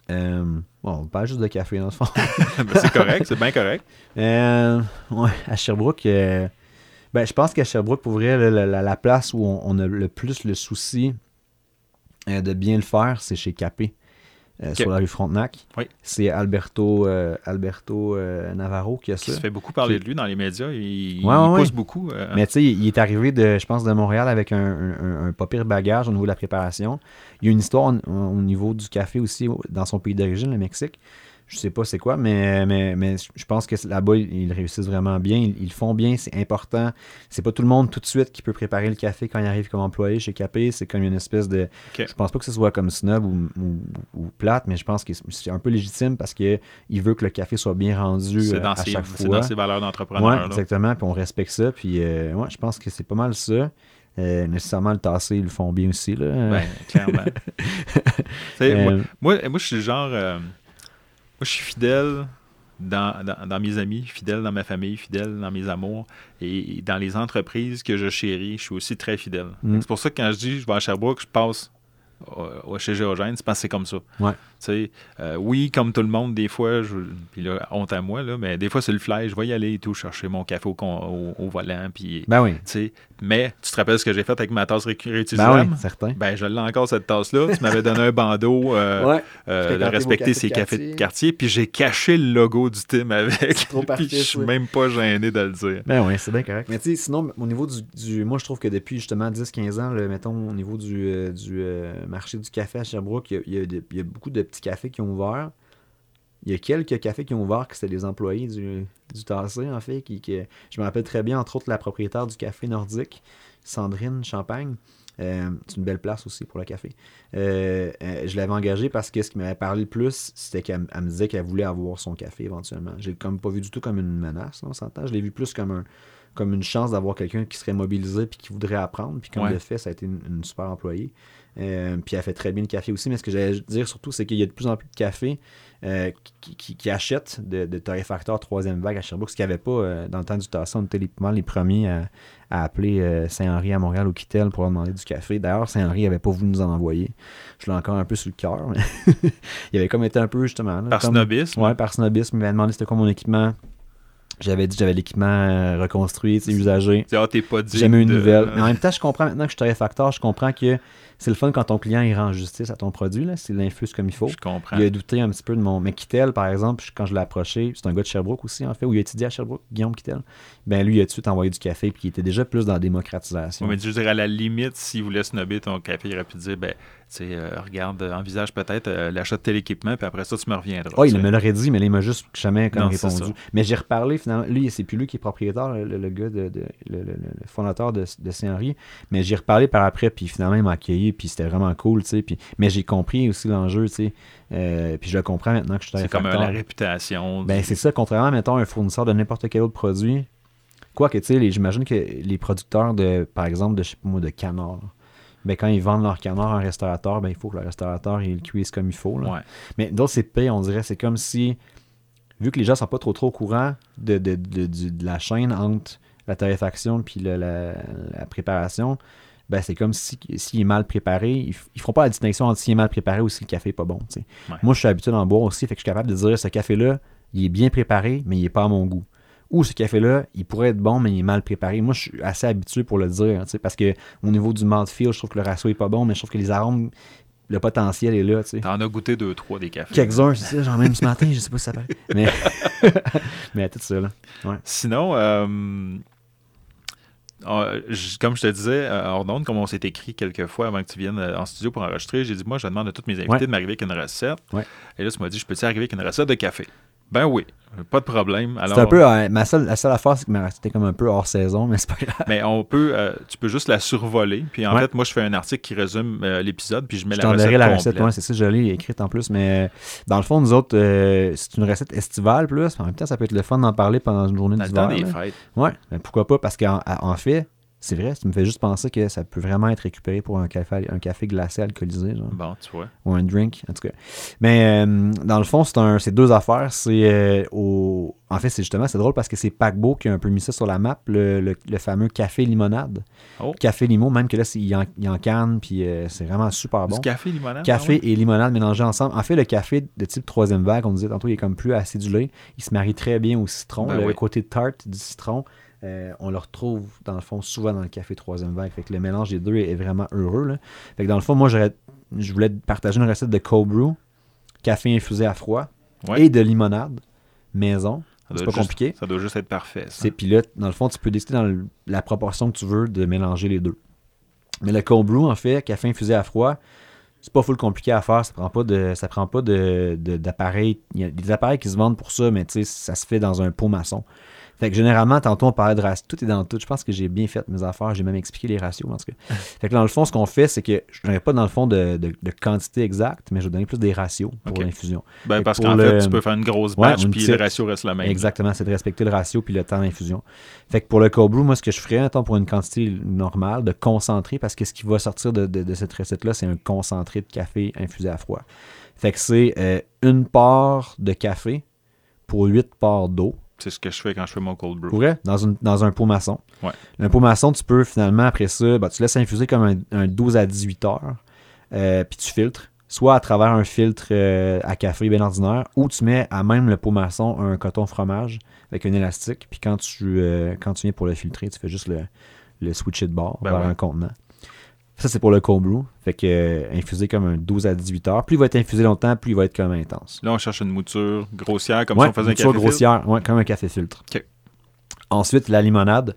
Euh, bon, pas juste de café dans le fond. Ben, c'est correct, c'est bien correct. Euh, ouais, à Sherbrooke, euh, ben, je pense qu'à Sherbrooke, pour vrai, la, place où on, a le plus le souci de bien le faire, c'est chez Capé. Euh, sur la rue Frontenac. C'est Alberto, euh, Alberto euh, Navarro qui a ça. Qui se fait beaucoup parler de lui dans les médias. Il, pousse beaucoup. Mais tu sais, il est arrivé, de, je pense, de Montréal avec un, un, pas pire bagage au niveau de la préparation. Il y a une histoire au niveau du café aussi dans son pays d'origine, le Mexique je sais pas c'est quoi, mais, mais, mais je pense que là-bas, ils, réussissent vraiment bien. Ils, font bien, c'est important. C'est pas tout le monde tout de suite qui peut préparer le café quand il arrive comme employé chez Capé. C'est comme une espèce de. Je pense pas que ce soit comme snob ou, ou, plate, mais je pense que c'est un peu légitime parce qu'il veut que le café soit bien rendu euh, à chaque fois. C'est dans ses valeurs d'entrepreneur. Exactement. Puis on respecte ça. Puis euh, ouais, je pense que c'est pas mal ça. Euh, nécessairement le tasser, ils le font bien aussi. Là. Ben, clairement. moi, moi, je suis le genre je suis fidèle dans, mes amis, fidèle dans ma famille, fidèle dans mes amours. Et, dans les entreprises que je chéris, je suis aussi très fidèle. Mm. C'est pour ça que quand je dis je vais à Sherbrooke, je passe chez Géogène, c'est parce que c'est comme ça. Euh, oui, comme tout le monde, des fois, je, puis là, honte à moi, là, mais des fois, c'est le fly, je vais y aller et tout, chercher mon café au, au, volant. Puis, ben oui. Mais tu te rappelles ce que j'ai fait avec ma tasse réutilisable? Ben oui, certain. Ben, je l'ai encore, cette tasse-là. Tu m'avais donné un bandeau euh, euh, de respecter ses cafés de quartier, puis j'ai caché le logo du Tim avec. Trop puis je suis même pas gêné de le dire. Ben oui, c'est bien correct. Mais tu sais, sinon, au niveau du, Moi, je trouve que depuis justement 10-15 ans, mettons, au niveau du, euh, du marché du café à Sherbrooke, il y, a, il y a beaucoup de petits cafés qui ont ouvert. Il y a quelques cafés qui ont ouvert que c'était les employés du, du Tassé, en fait. Qui, je me rappelle très bien, entre autres, la propriétaire du café nordique, Sandrine Champagne. Euh, c'est une belle place aussi pour le café. Euh, euh, je l'avais engagée parce que ce qui m'avait parlé le plus, c'était qu'elle me disait qu'elle voulait avoir son café éventuellement. J'ai comme pas vu du tout comme une menace, on s'entend. Je l'ai vu plus comme un comme une chance d'avoir quelqu'un qui serait mobilisé puis qui voudrait apprendre. Puis comme le fait, ça a été une, super employée. Puis elle fait très bien le café aussi. Mais ce que j'allais dire surtout, c'est qu'il y a de plus en plus de cafés euh, qui, achètent de, de torréfacteurs troisième vague à Sherbrooke, ce qu'il n'y avait pas euh, dans le temps du Tasson. On était les, les premiers à, appeler euh, Saint-Henri à Montréal ou Kittel pour leur demander du café. D'ailleurs, Saint-Henri n'avait pas voulu nous en envoyer. Je l'ai encore un peu sur le cœur. il avait comme été un peu justement. par snobisme? Ouais, par snobisme. Il m'avait demandé c'était quoi mon équipement. J'avais dit que j'avais l'équipement reconstruit, usagé. Ah, t'es pas dit. Jamais eu une nouvelle. Mais en même temps, je comprends maintenant que je suis torréfacteur, je comprends que c'est le fun quand ton client il rend justice à ton produit, là, s'il l'infuse comme il faut. Je comprends. Il a douté un petit peu de mon. Mais Kittel, par exemple, quand je l'ai approché, c'est un gars de Sherbrooke aussi, en fait, où il a étudié à Sherbrooke, Guillaume Kittel. Ben lui, il a tout de suite envoyé du café, puis il était déjà plus dans la démocratisation. mais je dirais, à la limite, s'il voulait snobber ton café, il aurait pu dire, ben, euh, regarde, envisage peut-être euh, l'achat de tel équipement, puis après ça, tu me reviendras. Oh, il me l'aurait dit, mais il m'a juste jamais comme répondu. Mais j'ai reparlé finalement. Lui, c'est plus lui qui est propriétaire, le, gars, de, le, fondateur de, de Saint-Henri. Mais j'ai reparlé par après, puis finalement, il m'a accueilli, puis c'était vraiment cool, tu sais. Puis, mais j'ai compris aussi l'enjeu, tu sais. Euh, puis je le comprends maintenant que je suis C'est comme la réputation. Ben, c'est ça, contrairement, mettons, un fournisseur de n'importe quel autre produit. Quoique, tu sais, j'imagine que les producteurs de, par exemple, de, je sais pas moi, de canard ben, quand ils vendent leur canard à un restaurateur, ben, il faut que le restaurateur il le cuise comme il faut. Là. Mais d'autres, c'est payé, on dirait. C'est comme si, vu que les gens sont pas trop trop au courant de, de, de, la chaîne entre la torréfaction et la, préparation, ben, c'est comme s'il si, est mal préparé. Ils, ne feront pas la distinction entre s'il est mal préparé ou si le café n'est pas bon. Moi, je suis habitué d'en boire aussi, fait que je suis capable de dire ce café-là, il est bien préparé, mais il n'est pas à mon goût ou ce café-là, il pourrait être bon, mais il est mal préparé. Moi, je suis assez habitué pour le dire, parce que au niveau du mouthfeel, je trouve que le ratio est pas bon, mais je trouve que les arômes, le potentiel est là. Tu en as goûté deux, trois des cafés. Quelques-uns, c'est ça, j'en même ce matin, je sais pas si ça fait. Mais, mais tout ça, là. Sinon, euh, euh, comme je te disais, hors comme on s'est écrit quelques fois avant que tu viennes euh, en studio pour enregistrer, j'ai dit, moi, je demande à toutes mes invités de m'arriver avec une recette. Et là, tu m'as dit, je peux-tu arriver avec une recette de café? Ben oui. Pas de problème. C'est un peu, euh, ma seule, la seule affaire, c'est que c'était comme un peu hors saison, mais c'est pas grave. Mais on peut, euh, tu peux juste la survoler. Puis en fait, moi, je fais un article qui résume euh, l'épisode, puis je mets je la recette. la recette, ouais, c'est ça, je l'ai écrite en plus. Mais dans le fond, nous autres, c'est une recette estivale plus. En même temps, ça peut être le fun d'en parler pendant une journée d'hiver. Dans les fêtes. Ouais, mais pourquoi pas? Parce qu'en en fait, c'est vrai, ça me fait juste penser que ça peut vraiment être récupéré pour un café, un café glacé alcoolisé. Genre. Bon, tu vois. Ou un drink, en tout cas. Mais euh, dans le fond, c'est deux affaires. C'est euh, au... En fait, c'est justement, c'est drôle parce que c'est Paquebot qui a un peu mis ça sur la map, le, fameux café limonade. Oh. Café limo, même que là, il en, en canne, puis euh, c'est vraiment super bon. Du café limonade. Café ah et limonade mélangés ensemble. En fait, le café de type troisième vague, on disait tantôt, il est comme plus acidulé. Il se marie très bien au citron. Ben le côté tarte du citron euh, on le retrouve, dans le fond, souvent dans le café troisième vague. Fait que le mélange des deux est vraiment heureux. Là. Fait que dans le fond, moi, je voulais partager une recette de cold brew, café infusé à froid et de limonade maison. C'est pas compliqué. Ça doit juste être parfait. Ça. Puis là, dans le fond, tu peux décider dans la proportion que tu veux de mélanger les deux. Mais le cold brew, en fait, café infusé à froid, c'est pas full compliqué à faire. Ça prend pas de, ça prend pas de, d'appareils. Il y a des appareils qui se vendent pour ça, mais ça se fait dans un pot maçon. Fait que généralement, tantôt, on parlait de ratio. Tout est dans tout. Je pense que j'ai bien fait mes affaires. J'ai même expliqué les ratios. En tout cas. fait que dans le fond, ce qu'on fait, c'est que je n'aurais pas dans le fond de, quantité exacte, mais je vais donner plus des ratios pour l'infusion. Ben, parce qu'en fait, tu peux faire une grosse batch, puis le ratio reste le même. Exactement, c'est de respecter le ratio puis le temps d'infusion. Fait que pour le cold brew, moi, ce que je ferais, attends, pour une quantité normale, de concentré, parce que ce qui va sortir de, cette recette-là, c'est un concentré de café infusé à froid. Fait que c'est euh, une part de café pour huit parts d'eau. C'est ce que je fais quand je fais mon cold brew. Pourrais, dans, une, dans un pot maçon. Ouais. Un pot maçon, tu peux finalement, après ça, bah, tu laisses infuser comme un, 12 à 18 heures, euh, puis tu filtres, soit à travers un filtre euh, à café bien ordinaire, ou tu mets à même le pot maçon un coton fromage avec un élastique, puis quand tu, euh, quand tu viens pour le filtrer, tu fais juste le, le switcher de bord ben vers un contenant. Ça, c'est pour le cold brew. Fait que euh, infusé comme un 12 à 18 heures. Plus il va être infusé longtemps, plus il va être comme intense. Là, on cherche une mouture grossière, comme si on faisait un café grossière, ouais, comme un café filtre. Ensuite, la limonade.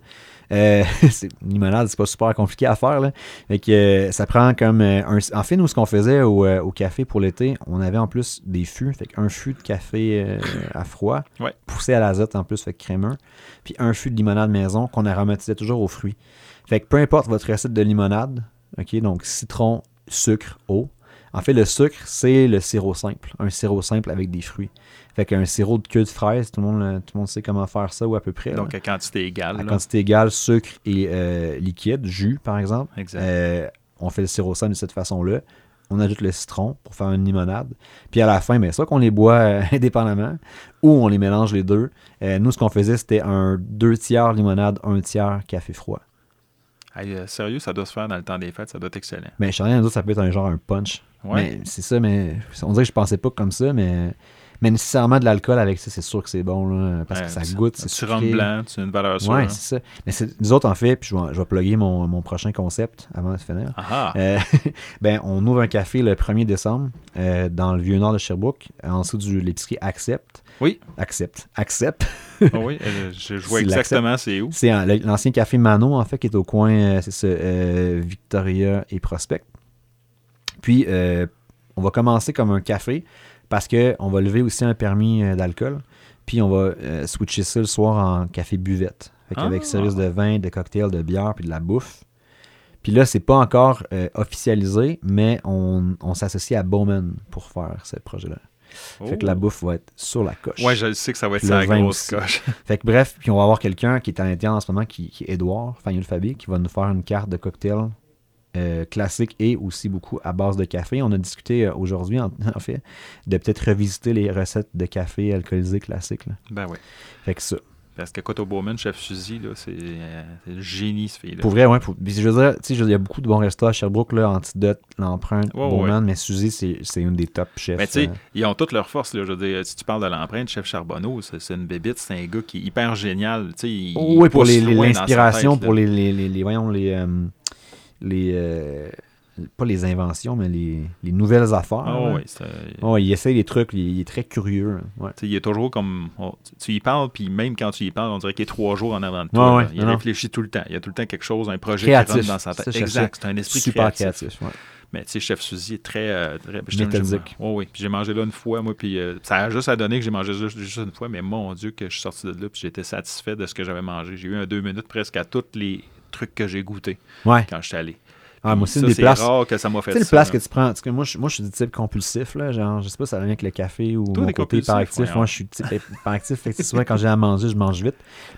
Euh, limonade, c'est pas super compliqué à faire. Là. Fait que, euh, ça prend comme euh, un. En fait, nous, ce qu'on faisait au, café pour l'été, on avait en plus des fûts. Fait un fût de café à froid, poussé à l'azote en plus, fait crémeux. Puis un fût de limonade maison qu'on aromatisait toujours aux fruits. Fait que peu importe votre recette de limonade, OK, donc citron, sucre, eau. En fait, le sucre, c'est le sirop simple. Un sirop simple avec des fruits. Fait qu'un sirop de queue de fraise, tout le, monde, tout le monde sait comment faire ça ou à peu près. Donc à quantité égale. À quantité égale, sucre et euh, liquide, jus par exemple. Exact. Euh, on fait le sirop simple de cette façon-là. On ajoute le citron pour faire une limonade. Puis à la fin, mais ben, soit qu'on les boit euh, indépendamment ou on les mélange les deux. nous, ce qu'on faisait, c'était un deux tiers limonade, un tiers café froid. Euh, sérieux, ça doit se faire dans le temps des fêtes, ça doit être excellent. Mais je sais rien, ça peut être un genre un punch. Ouais. c'est ça, mais on dirait que je pensais pas comme ça, mais, mais nécessairement de l'alcool avec ça, c'est sûr que c'est bon, là, parce que ça goûte. Tu rentres blanc, tu as une valeur sûre. Ouais, hein. c'est ça. Mais nous autres, en fait, puis je vais, je vais plugger mon, mon, prochain concept avant de finir. Ah euh, ben, on ouvre un café le 1er décembre euh, dans le vieux nord de Sherbrooke, en dessous de l'épicerie Accept. Oui. Accept. Accept. Ah oui, euh, je, vois exactement c'est où. C'est l'ancien café Mano, en fait, qui est au coin, c'est euh, Victoria et Prospect. Puis, on va commencer comme un café parce qu'on va lever aussi un permis d'alcool. Puis, on va switcher ça le soir en café buvette. avec ah. service de vin, de cocktails, de bière, puis de la bouffe. Puis là, c'est pas encore officialisé, mais on, on s'associe à Bowman pour faire ce projet-là. Fait que la oh. bouffe va être sur la coche. Ouais, je sais que ça va être la grosse coche. fait que bref, puis on va avoir quelqu'un qui est à l'intérieur en ce moment, qui, est Edouard Fagnon Fabi, qui va nous faire une carte de cocktail euh, classique et aussi beaucoup à base de café. On a discuté euh, aujourd'hui, en, fait, de peut-être revisiter les recettes de café alcoolisé classique. Ben oui. Fait que ça. Parce que Coto Bowman, chef Suzy, c'est euh, le génie, ce fille-là. Pour vrai, ouais. je veux dire, il y a beaucoup de bons restaurants à Sherbrooke, là, Antidote, l'empreinte, Bowman, mais Suzy, c'est une des top chefs. Mais tu sais, euh. ils ont toutes leurs forces, là. Je veux dire, si tu parles de l'empreinte, chef Charbonneau, c'est une bébite, c'est un gars qui est hyper génial. Tu sais, oui, pour l'inspiration, pour les, les, les, voyons, les, euh, les, pas les inventions, mais les, les nouvelles affaires. Ah oui, oh, il essaye des trucs, il, est très curieux. Ouais. Il est toujours comme. tu y parles, puis même quand tu y parles, on dirait qu'il est trois jours en avant de toi. il réfléchit tout le temps. Il y a tout le temps quelque chose, un projet créatif. qui rentre dans sa tête. exact, c'est un esprit super créatif. créatif Mais tu sais, Chef Suzy est très. euh, très Méthodique. Oui, oui. Puis j'ai mangé là une fois, moi, puis euh, ça a juste à donner que j'ai mangé juste, juste une fois, mais mon Dieu, que je suis sorti de là, puis j'étais satisfait de ce que j'avais mangé. J'ai eu un deux minutes presque à tous les trucs que j'ai goûtés Ouais. quand je suis allé. Ah, moi aussi, ça, des c'est places. rare que ça m'a fait Tu sais, les places que tu prends. parce que moi, je, moi, je suis du type compulsif. Là, genre, je sais pas si ça vient avec le café ou Toi, mon côté hyperactif. Moi, je suis type hyperactif. fait que souvent, quand j'ai à manger, je mange vite.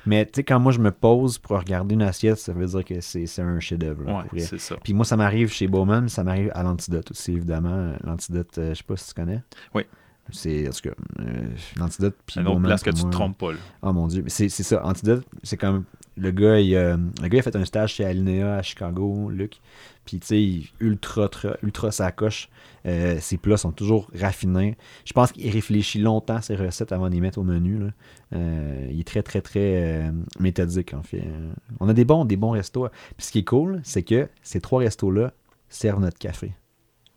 Mais tu sais, quand moi, je me pose pour regarder une assiette, ça veut dire que c'est c'est un chef-d'œuvre. Ouais, c'est ça. Puis moi, ça m'arrive chez Bowman, ça m'arrive à l'antidote aussi, évidemment. L'antidote, euh, je sais pas si tu connais. Oui. C'est, en tout cas, euh, l'antidote, puis C'est une autre place que tu te trompes pas. là. Oh mon dieu, mais c'est c'est ça. Antidote, c'est comme le gars, il, euh, le gars, il a fait un stage chez Alinea à Chicago, Luc. Puis tu sais, ultra, tra- ultra sacoche. Euh, ses plats sont toujours raffinés. Je pense qu'il réfléchit longtemps ses recettes avant de les mettre au menu. Euh, il est très, très, très méthodique en fait. On a des bons, des bons restos. Puis ce qui est cool, c'est que ces trois restos-là servent notre café.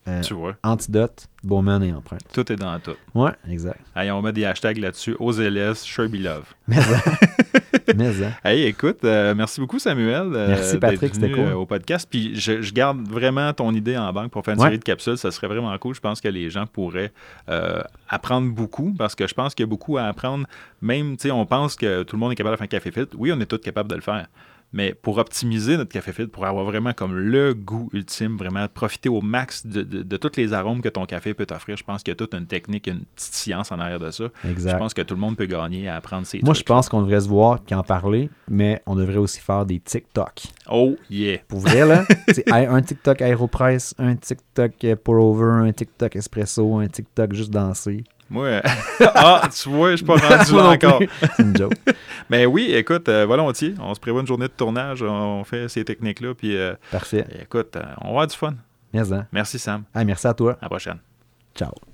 Euh, Tu vois, Antidote, Bowman et Empreinte. tout est dans tout. Ouais, exact. Allez, on met des hashtags là-dessus. OZLS, Sherby Love. Mais, hein. mais, hein. Hey, écoute, euh, merci beaucoup, Samuel. euh, Merci, Patrick, c'était cool. au podcast. Puis je, je garde vraiment ton idée en banque pour faire une Ouais. série de capsules. Ça serait vraiment cool. Je pense que les gens pourraient apprendre beaucoup parce que je pense qu'il y a beaucoup à apprendre. Même, tu sais, on pense que tout le monde est capable de faire un café filtre. Oui, on est tous capables de le faire. Mais pour optimiser notre café filtre, pour avoir vraiment comme le goût ultime, vraiment profiter au max de, de, de tous les arômes que ton café peut t'offrir, je pense qu'il y a toute une technique, une petite science en arrière de ça. Je Exact. pense que tout le monde peut gagner à apprendre ces Moi, je pense qu'on devrait se voir qu'en parler, mais on devrait aussi faire des TikTok. Oh yeah! Pour vrai, là, c'est un TikTok Aeropress, un TikTok pour over, un TikTok espresso, un TikTok juste danser. Moi, euh, ah, tu vois, je suis pas rendu là encore. C'est une joke. Mais oui, écoute, euh, volontiers. On se prévoit une journée de tournage, on fait ces techniques-là, puis euh, Parfait. écoute, euh, on va avoir du fun. Mais, hein. Merci Sam. Ah, merci à toi. À la prochaine. Ciao.